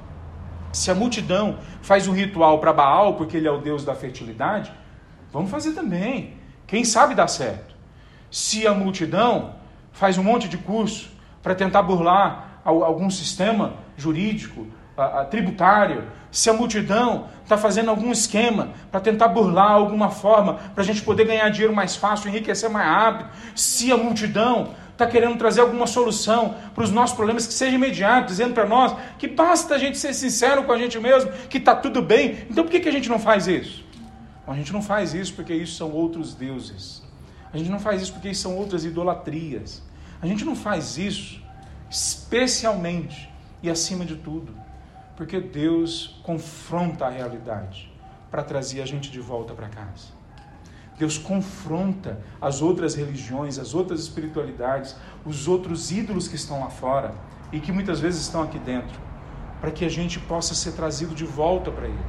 Se a multidão faz um ritual para Baal, porque ele é o deus da fertilidade, vamos fazer também. Quem sabe dá certo. Se a multidão faz um monte de curso para tentar burlar algum sistema jurídico, tributário, se a multidão está fazendo algum esquema para tentar burlar alguma forma para a gente poder ganhar dinheiro mais fácil, enriquecer mais rápido, se a multidão está querendo trazer alguma solução para os nossos problemas que seja imediato, dizendo para nós que basta a gente ser sincero com a gente mesmo, que está tudo bem. Então por que, que a gente não faz isso? A gente não faz isso porque isso são outros deuses. A gente não faz isso porque isso são outras idolatrias. A gente não faz isso especialmente e acima de tudo porque Deus confronta a realidade para trazer a gente de volta para casa. Deus confronta as outras religiões, as outras espiritualidades, os outros ídolos que estão lá fora e que muitas vezes estão aqui dentro, para que a gente possa ser trazido de volta para Ele,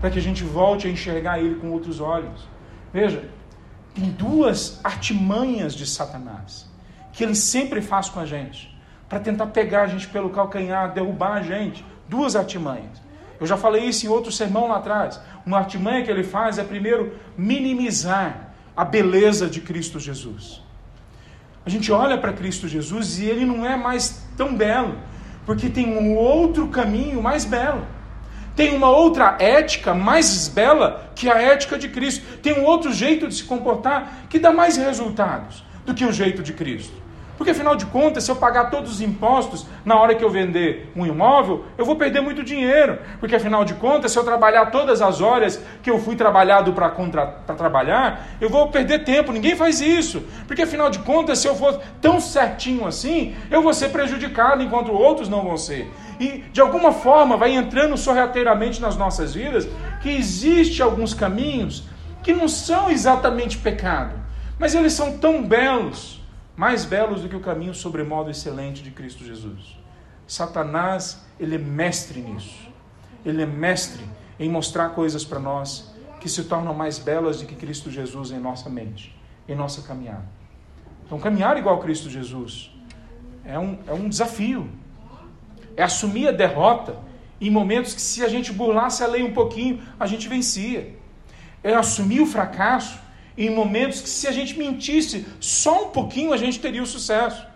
para que a gente volte a enxergar Ele com outros olhos. Veja, tem duas artimanhas de Satanás que ele sempre faz com a gente, para tentar pegar a gente pelo calcanhar, derrubar a gente. Duas artimanhas. Eu já falei isso em outro sermão lá atrás. Uma artimanha que ele faz é primeiro minimizar a beleza de Cristo Jesus. A gente olha para Cristo Jesus e ele não é mais tão belo, porque tem um outro caminho mais belo. Tem uma outra ética mais bela que a ética de Cristo. Tem um outro jeito de se comportar que dá mais resultados do que o jeito de Cristo. Porque afinal de contas, se eu pagar todos os impostos na hora que eu vender um imóvel, eu vou perder muito dinheiro. Porque afinal de contas, se eu trabalhar todas as horas que eu fui trabalhado para trabalhar, eu vou perder tempo. Ninguém faz isso. Porque afinal de contas, se eu for tão certinho assim, eu vou ser prejudicado enquanto outros não vão ser. E de alguma forma vai entrando sorrateiramente nas nossas vidas que existe alguns caminhos que não são exatamente pecado, mas eles são tão belos mais belos do que o caminho sobremodo excelente de Cristo Jesus. Satanás, ele é mestre nisso. Ele é mestre em mostrar coisas para nós que se tornam mais belas do que Cristo Jesus em nossa mente, em nossa caminhada. Então, caminhar igual Cristo Jesus é um, é um desafio. É assumir a derrota em momentos que, se a gente burlasse a lei um pouquinho, a gente vencia. É assumir o fracasso em momentos que, se a gente mentisse só um pouquinho, a gente teria o sucesso.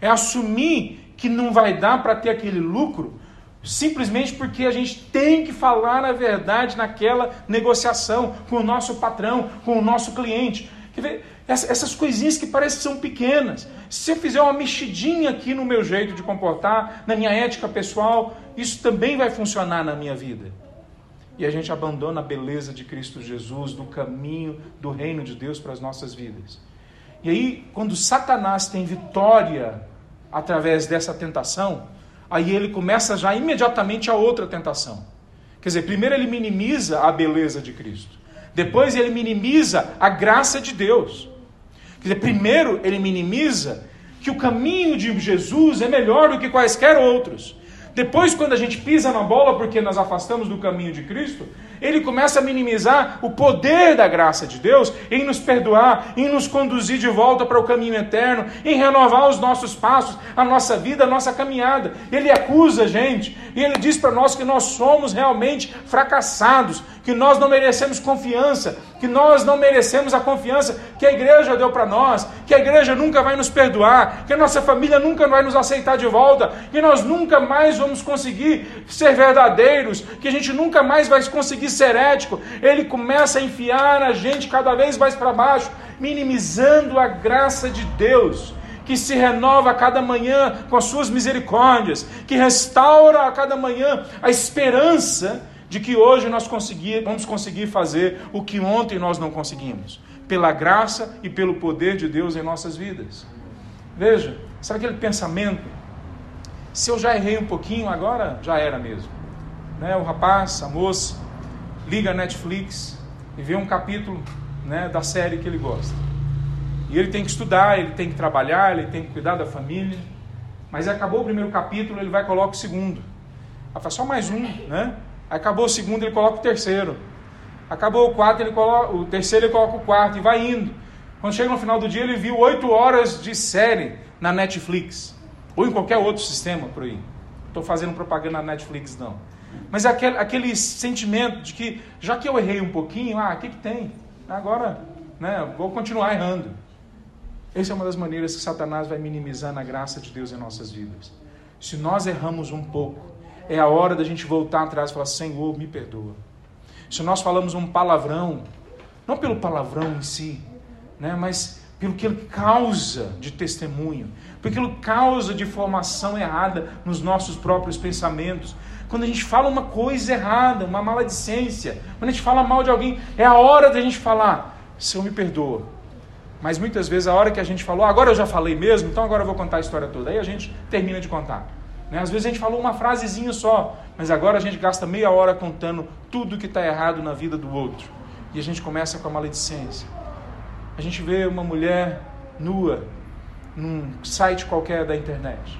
É assumir que não vai dar para ter aquele lucro simplesmente porque a gente tem que falar a verdade naquela negociação com o nosso patrão, com o nosso cliente. Quer ver? Essas coisinhas que parecem que são pequenas. Se eu fizer uma mexidinha aqui no meu jeito de comportar, na minha ética pessoal, isso também vai funcionar na minha vida e a gente abandona a beleza de Cristo Jesus, do caminho do reino de Deus para as nossas vidas. E aí, quando Satanás tem vitória através dessa tentação, aí ele começa já imediatamente a outra tentação. Quer dizer, primeiro ele minimiza a beleza de Cristo, depois ele minimiza a graça de Deus. Quer dizer, primeiro ele minimiza que o caminho de Jesus é melhor do que quaisquer outros. Depois, quando a gente pisa na bola porque nós afastamos do caminho de Cristo, ele começa a minimizar o poder da graça de Deus em nos perdoar, em nos conduzir de volta para o caminho eterno, em renovar os nossos passos, a nossa vida, a nossa caminhada. Ele acusa a gente e ele diz para nós que nós somos realmente fracassados, que nós não merecemos confiança, que nós não merecemos a confiança que a igreja deu para nós, que a igreja nunca vai nos perdoar, que a nossa família nunca vai nos aceitar de volta, que nós nunca mais vamos conseguir ser verdadeiros, que a gente nunca mais vai conseguir ser ético. Ele começa a enfiar a gente cada vez mais para baixo, minimizando a graça de Deus que se renova a cada manhã com as suas misericórdias, que restaura a cada manhã a esperança de que hoje nós conseguir, vamos conseguir fazer o que ontem nós não conseguimos, pela graça e pelo poder de Deus em nossas vidas. Veja, sabe aquele pensamento? Se eu já errei um pouquinho, agora já era mesmo. Né? O rapaz, a moça, liga a Netflix e vê um capítulo né, da série que ele gosta. E ele tem que estudar, ele tem que trabalhar, ele tem que cuidar da família. Mas acabou o primeiro capítulo, ele vai e coloca o segundo. Ela fala, só mais um, né? Acabou o segundo, ele coloca o terceiro. Acabou o quarto, ele coloca o terceiro, ele coloca o quarto e vai indo. Quando chega no final do dia, ele viu oito horas de série na Netflix ou em qualquer outro sistema por aí. Estou fazendo propaganda na Netflix não. Mas aquele, aquele sentimento de que já que eu errei um pouquinho, ah, o que, que tem? Agora, né, vou continuar errando. Essa é uma das maneiras que Satanás vai minimizar a graça de Deus em nossas vidas. Se nós erramos um pouco, é a hora da gente voltar atrás e falar: Senhor, me perdoa. Se nós falamos um palavrão, não pelo palavrão em si, né, mas pelo que ele causa de testemunho, pelo que ele causa de formação errada nos nossos próprios pensamentos. Quando a gente fala uma coisa errada, uma maledicência, quando a gente fala mal de alguém, é a hora da gente falar: Senhor, me perdoa. Mas muitas vezes a hora que a gente falou, agora eu já falei mesmo, então agora eu vou contar a história toda. Aí a gente termina de contar. Né? Às vezes a gente falou uma frasezinha só, mas agora a gente gasta meia hora contando tudo que está errado na vida do outro. E a gente começa com a maledicência. A gente vê uma mulher nua num site qualquer da internet.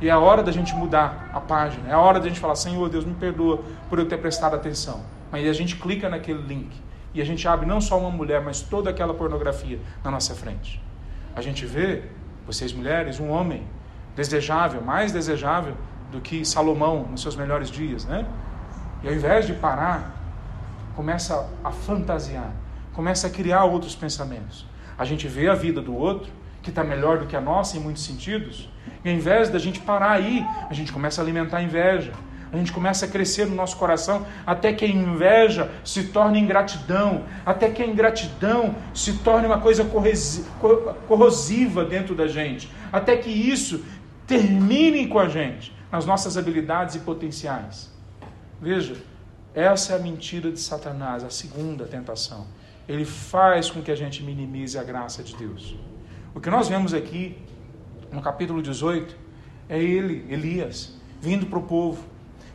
E é a hora da gente mudar a página. É a hora da gente falar: Senhor, Deus, me perdoa por eu ter prestado atenção. Mas a gente clica naquele link e a gente abre não só uma mulher, mas toda aquela pornografia na nossa frente. A gente vê, vocês mulheres, um homem desejável, mais desejável do que Salomão nos seus melhores dias, né? E ao invés de parar, começa a fantasiar, começa a criar outros pensamentos. A gente vê a vida do outro, que está melhor do que a nossa em muitos sentidos, e ao invés da gente parar aí, a gente começa a alimentar a inveja. A gente começa a crescer no nosso coração até que a inveja se torne ingratidão, até que a ingratidão se torne uma coisa corrosiva dentro da gente, até que isso termine com a gente nas nossas habilidades e potenciais. Veja, essa é a mentira de Satanás, a segunda tentação. Ele faz com que a gente minimize a graça de Deus. O que nós vemos aqui no capítulo 18 é ele, Elias, vindo para o povo,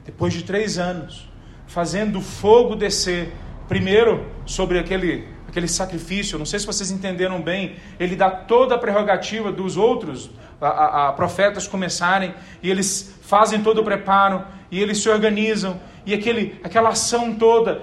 depois de três anos, fazendo fogo descer, primeiro sobre aquele, aquele sacrifício. Não sei se vocês entenderam bem, ele dá toda a prerrogativa dos outros a, a, a profetas começarem, e eles fazem todo o preparo, e eles se organizam, e aquele, aquela ação toda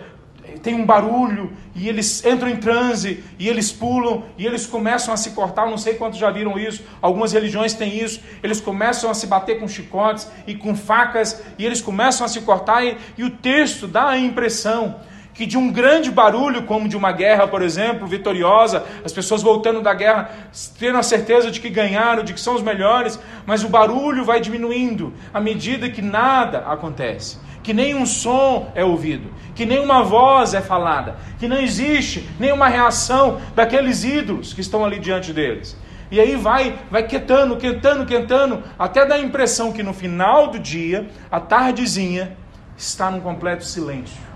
tem um barulho, e eles entram em transe, e eles pulam, e eles começam a se cortar. Não sei quantos já viram isso, algumas religiões têm isso. Eles começam a se bater com chicotes e com facas, e eles começam a se cortar, e, e o texto dá a impressão que de um grande barulho, como de uma guerra, por exemplo, vitoriosa, as pessoas voltando da guerra, tendo a certeza de que ganharam, de que são os melhores, mas o barulho vai diminuindo à medida que nada acontece, que nenhum som é ouvido, que nenhuma voz é falada, que não existe nenhuma reação daqueles ídolos que estão ali diante deles. E aí vai, vai quietando, quietando, quietando, até dar a impressão que no final do dia, a tardezinha, está num completo silêncio.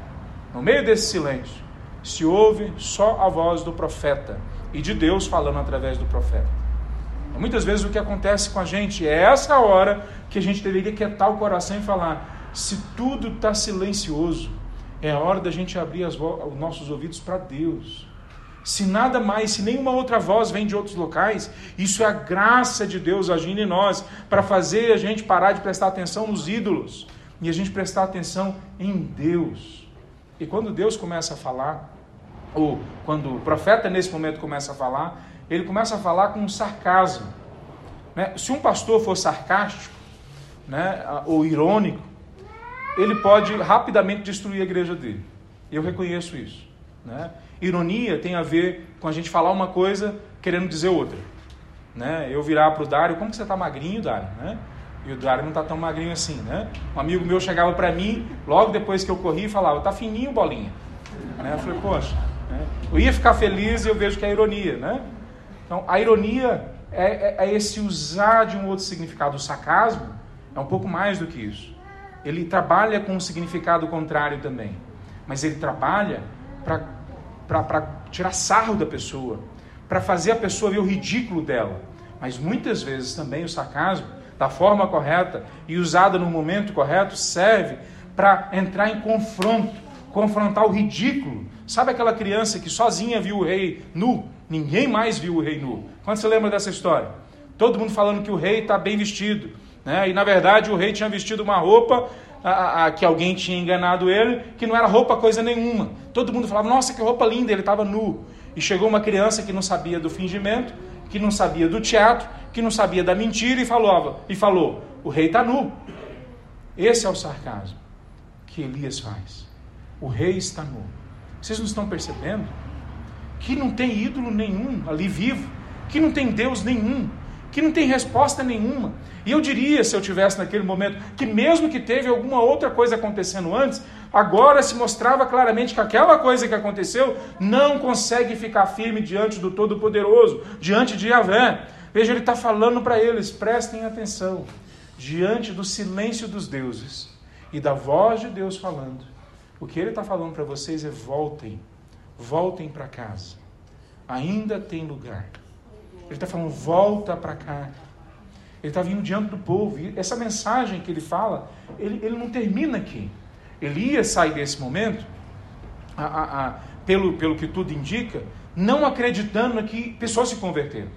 No meio desse silêncio, se ouve só a voz do profeta e de Deus falando através do profeta. Muitas vezes o que acontece com a gente é essa hora que a gente deveria quietar o coração e falar: se tudo está silencioso, é a hora da gente abrir os nossos ouvidos para Deus. Se nada mais, se nenhuma outra voz vem de outros locais, isso é a graça de Deus agindo em nós para fazer a gente parar de prestar atenção nos ídolos e a gente prestar atenção em Deus. E quando Deus começa a falar, ou quando o profeta nesse momento começa a falar, ele começa a falar com sarcasmo. Né? Se um pastor for sarcástico né, ou irônico, ele pode rapidamente destruir a igreja dele. Eu reconheço isso. Né? Ironia tem a ver com a gente falar uma coisa querendo dizer outra. Né? Eu virar para o Dário, como que você está magrinho, Dário? Né? E o Dário não está tão magrinho assim, né? Um amigo meu chegava para mim, logo depois que eu corri, e falava, tá fininho, bolinha. Né? Eu falei, poxa, né? eu ia ficar feliz e eu vejo que é ironia, né? Então, a ironia é, é, é esse usar de um outro significado. O sarcasmo é um pouco mais do que isso. Ele trabalha com um significado contrário também. Mas ele trabalha para tirar sarro da pessoa, para fazer a pessoa ver o ridículo dela. Mas muitas vezes também o sarcasmo da forma correta e usada no momento correto, serve para entrar em confronto, confrontar o ridículo. Sabe aquela criança que sozinha viu o rei nu? Ninguém mais viu o rei nu. Quando você lembra dessa história? Todo mundo falando que o rei está bem vestido. Né? E na verdade o rei tinha vestido uma roupa a, a, que alguém tinha enganado ele, que não era roupa coisa nenhuma. Todo mundo falava, nossa, que roupa linda, ele estava nu. E chegou uma criança que não sabia do fingimento, que não sabia do teatro, que não sabia da mentira e falou, e falou: o rei está nu. Esse é o sarcasmo que Elias faz. O rei está nu. Vocês não estão percebendo? Que não tem ídolo nenhum ali vivo, que não tem Deus nenhum, que não tem resposta nenhuma. E eu diria, se eu tivesse naquele momento, que mesmo que teve alguma outra coisa acontecendo antes, agora se mostrava claramente que aquela coisa que aconteceu não consegue ficar firme diante do Todo-Poderoso, diante de Yahvé. Veja, ele está falando para eles, prestem atenção, diante do silêncio dos deuses e da voz de Deus falando. O que ele está falando para vocês é: voltem, voltem para casa, ainda tem lugar. Ele está falando: volta para cá. Ele está vindo diante do povo. E essa mensagem que ele fala, ele, ele não termina aqui. Elias sai desse momento, a, a, a, pelo, pelo que tudo indica, não acreditando que pessoas se converteram.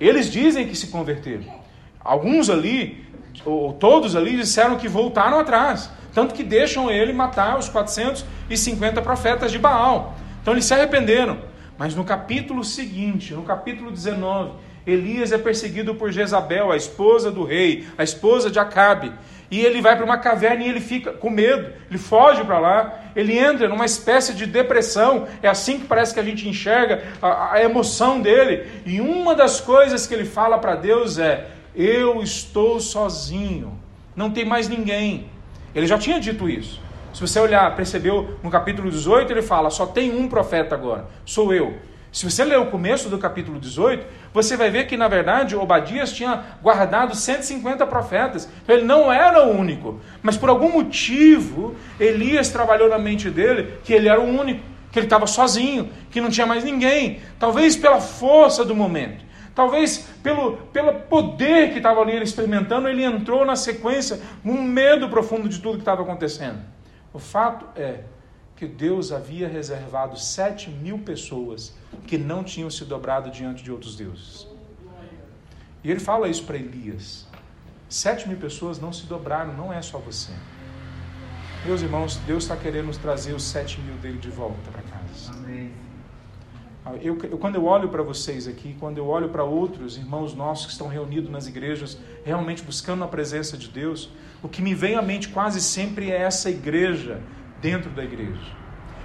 Eles dizem que se converteram. Alguns ali, ou todos ali, disseram que voltaram atrás. Tanto que deixam ele matar os 450 profetas de Baal. Então eles se arrependeram. Mas no capítulo seguinte, no capítulo 19, Elias é perseguido por Jezabel, a esposa do rei, a esposa de Acabe. E ele vai para uma caverna e ele fica com medo, ele foge para lá, ele entra numa espécie de depressão. É assim que parece que a gente enxerga a, a emoção dele. E uma das coisas que ele fala para Deus é: Eu estou sozinho, não tem mais ninguém. Ele já tinha dito isso. Se você olhar, percebeu no capítulo 18, ele fala: Só tem um profeta agora, sou eu. Se você ler o começo do capítulo 18, você vai ver que, na verdade, Obadias tinha guardado 150 profetas. Ele não era o único. Mas por algum motivo, Elias trabalhou na mente dele que ele era o único, que ele estava sozinho, que não tinha mais ninguém. Talvez pela força do momento. Talvez pelo, pelo poder que estava ali ele experimentando, ele entrou na sequência, um medo profundo de tudo que estava acontecendo. O fato é que Deus havia reservado sete mil pessoas que não tinham se dobrado diante de outros deuses. E ele fala isso para Elias: sete mil pessoas não se dobraram, não é só você. Meus irmãos, Deus está querendo nos trazer os sete mil dele de volta para casa. Amém. Ah, eu, eu, quando eu olho para vocês aqui, quando eu olho para outros irmãos nossos que estão reunidos nas igrejas, realmente buscando a presença de Deus, o que me vem à mente quase sempre é essa igreja dentro da igreja.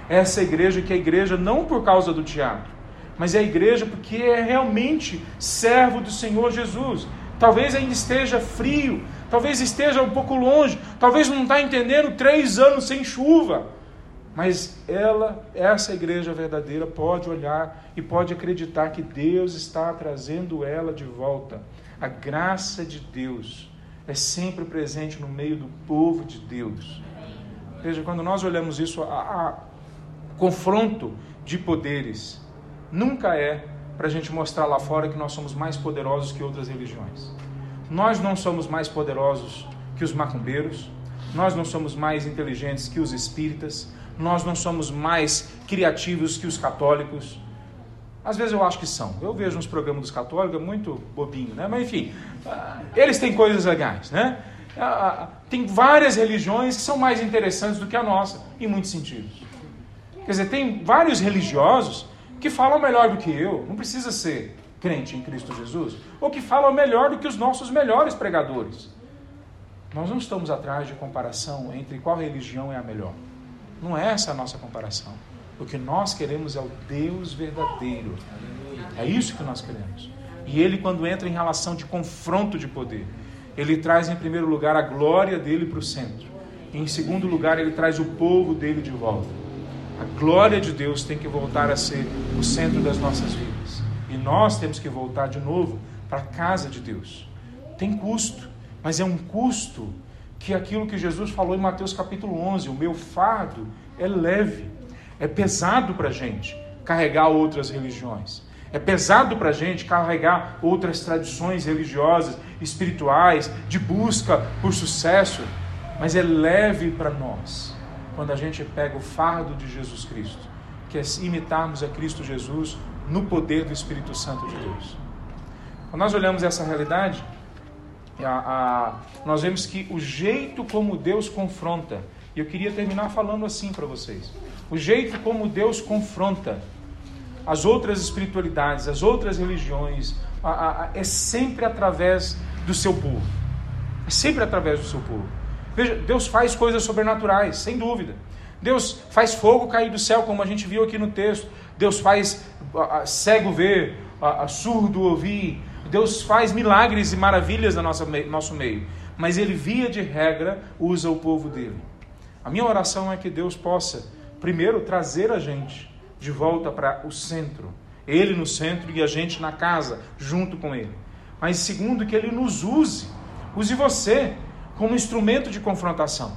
Essa igreja que é a igreja não por causa do teatro, mas é a igreja porque é realmente servo do Senhor Jesus. Talvez ainda esteja frio, talvez esteja um pouco longe, talvez não está entendendo três anos sem chuva. Mas ela, essa igreja verdadeira, pode olhar e pode acreditar que Deus está trazendo ela de volta. A graça de Deus é sempre presente no meio do povo de Deus. Veja, quando nós olhamos isso, a, a confronto de poderes nunca é para a gente mostrar lá fora que nós somos mais poderosos que outras religiões. Nós não somos mais poderosos que os macumbeiros, nós não somos mais inteligentes que os espíritas, nós não somos mais criativos que os católicos. Às vezes eu acho que são. Eu vejo nos programas dos católicos, é muito bobinho, né? Mas enfim, eles têm coisas legais, né? Ah, tem várias religiões que são mais interessantes do que a nossa, em muitos sentidos. Quer dizer, tem vários religiosos que falam melhor do que eu, não precisa ser crente em Cristo Jesus, ou que falam melhor do que os nossos melhores pregadores. Nós não estamos atrás de comparação entre qual religião é a melhor. Não é essa a nossa comparação. O que nós queremos é o Deus verdadeiro. É isso que nós queremos. E ele, quando entra em relação de confronto de poder, ele traz em primeiro lugar a glória dele para o centro. Em segundo lugar, ele traz o povo dele de volta. A glória de Deus tem que voltar a ser o centro das nossas vidas. E nós temos que voltar de novo para a casa de Deus. Tem custo, mas é um custo que aquilo que Jesus falou em Mateus capítulo 11, o meu fardo é leve, é pesado para a gente carregar outras religiões. É pesado para a gente carregar outras tradições religiosas, espirituais, de busca por sucesso, mas é leve para nós quando a gente pega o fardo de Jesus Cristo, que é imitarmos a Cristo Jesus no poder do Espírito Santo de Deus. Quando nós olhamos essa realidade, a, a, nós vemos que o jeito como Deus confronta, e eu queria terminar falando assim para vocês: o jeito como Deus confronta as outras espiritualidades, as outras religiões, a, a, é sempre através do seu povo. É sempre através do seu povo. Veja, Deus faz coisas sobrenaturais, sem dúvida. Deus faz fogo cair do céu, como a gente viu aqui no texto. Deus faz cego ver, surdo ouvir. Deus faz milagres e maravilhas no nosso meio, mas Ele, via de regra, usa o povo dele. A minha oração é que Deus possa, primeiro, trazer a gente de volta para o centro, Ele no centro e a gente na casa, junto com Ele. Mas, segundo, que Ele nos use, use você como instrumento de confrontação.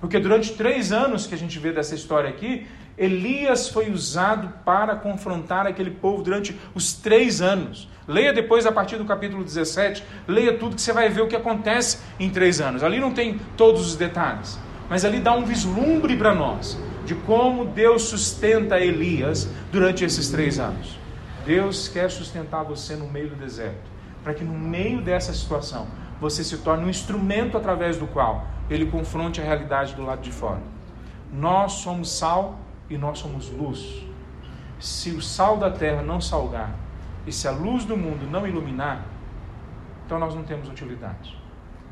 Porque durante três anos que a gente vê dessa história aqui, Elias foi usado para confrontar aquele povo durante os três anos. Leia depois a partir do capítulo 17, leia tudo que você vai ver o que acontece em três anos. Ali não tem todos os detalhes, mas ali dá um vislumbre para nós de como Deus sustenta Elias durante esses três anos. Deus quer sustentar você no meio do deserto, para que no meio dessa situação você se torne um instrumento através do qual ele confronte a realidade do lado de fora. Nós somos sal e nós somos luz. Se o sal da terra não salgar e se a luz do mundo não iluminar, então nós não temos utilidade.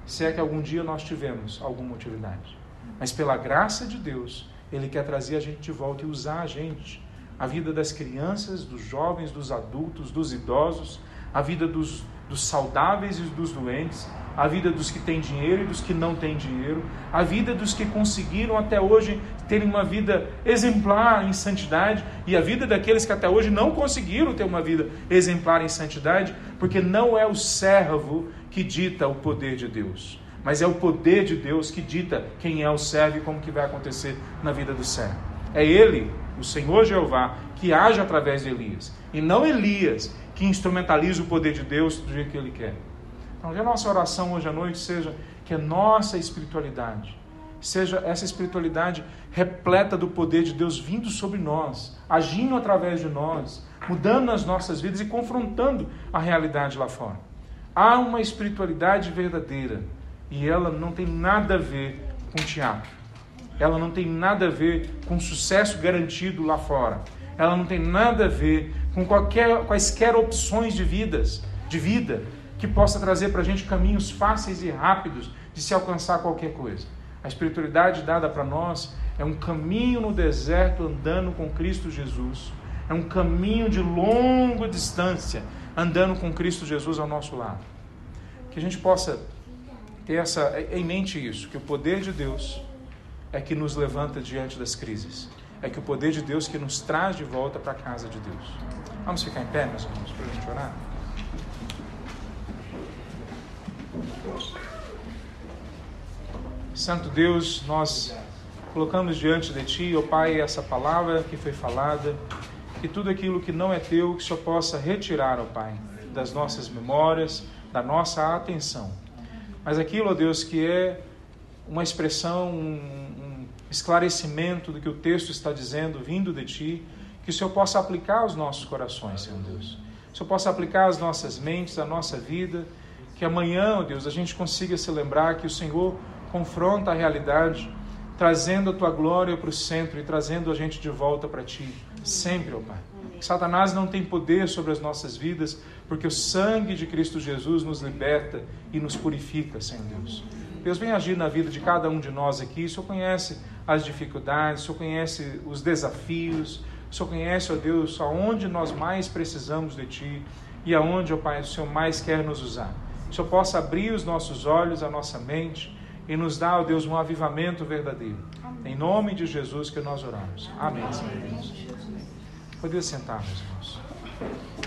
Se é que algum dia nós tivemos alguma utilidade. Mas pela graça de Deus, Ele quer trazer a gente de volta e usar a gente. A vida das crianças, dos jovens, dos adultos, dos idosos, a vida dos, dos saudáveis e dos doentes, a vida dos que têm dinheiro e dos que não têm dinheiro, a vida dos que conseguiram até hoje terem uma vida exemplar em santidade e a vida daqueles que até hoje não conseguiram ter uma vida exemplar em santidade, porque não é o servo que dita o poder de Deus, mas é o poder de Deus que dita quem é o servo e como que vai acontecer na vida do servo. É ele, o Senhor Jeová, que age através de Elias, e não Elias que instrumentaliza o poder de Deus do jeito que ele quer. Então, que a nossa oração hoje à noite seja que a nossa espiritualidade seja essa espiritualidade repleta do poder de Deus vindo sobre nós, agindo através de nós, mudando as nossas vidas e confrontando a realidade lá fora. Há uma espiritualidade verdadeira e ela não tem nada a ver com teatro. Ela não tem nada a ver com sucesso garantido lá fora. Ela não tem nada a ver com qualquer, quaisquer opções de vidas, de vida que possa trazer para a gente caminhos fáceis e rápidos de se alcançar qualquer coisa. A espiritualidade dada para nós é um caminho no deserto andando com Cristo Jesus. É um caminho de longa distância andando com Cristo Jesus ao nosso lado. Que a gente possa ter essa, em mente isso, que o poder de Deus é que nos levanta diante das crises. É que o poder de Deus que nos traz de volta para a casa de Deus. Vamos ficar em pé, meus irmãos, para a gente orar? Santo Deus, nós colocamos diante de Ti, ó oh Pai, essa palavra que foi falada, e tudo aquilo que não é Teu, que Senhor possa retirar, ó oh Pai, das nossas memórias, da nossa atenção. Mas aquilo, ó Deus, que é uma expressão, um, um esclarecimento do que o texto está dizendo, vindo de Ti, que o Senhor possa aplicar aos nossos corações, Senhor Deus. Que o Senhor possa aplicar às nossas mentes, à nossa vida, que amanhã, ó Deus, a gente consiga se lembrar que o Senhor confronta a realidade, trazendo a tua glória para o centro e trazendo a gente de volta para ti, sempre, ó Pai. Que Satanás não tem poder sobre as nossas vidas, porque o sangue de Cristo Jesus nos liberta e nos purifica, Senhor Deus. Deus vem agir na vida de cada um de nós aqui. O Senhor conhece as dificuldades, o Senhor conhece os desafios, o Senhor conhece, ó Deus, aonde nós mais precisamos de Ti e aonde, ó Pai, o Senhor mais quer nos usar o Senhor possa abrir os nossos olhos, a nossa mente e nos dar, ó Deus, um avivamento verdadeiro. Amém. Em nome de Jesus que nós oramos. Amém. Amém. Poder sentar, meus irmãos.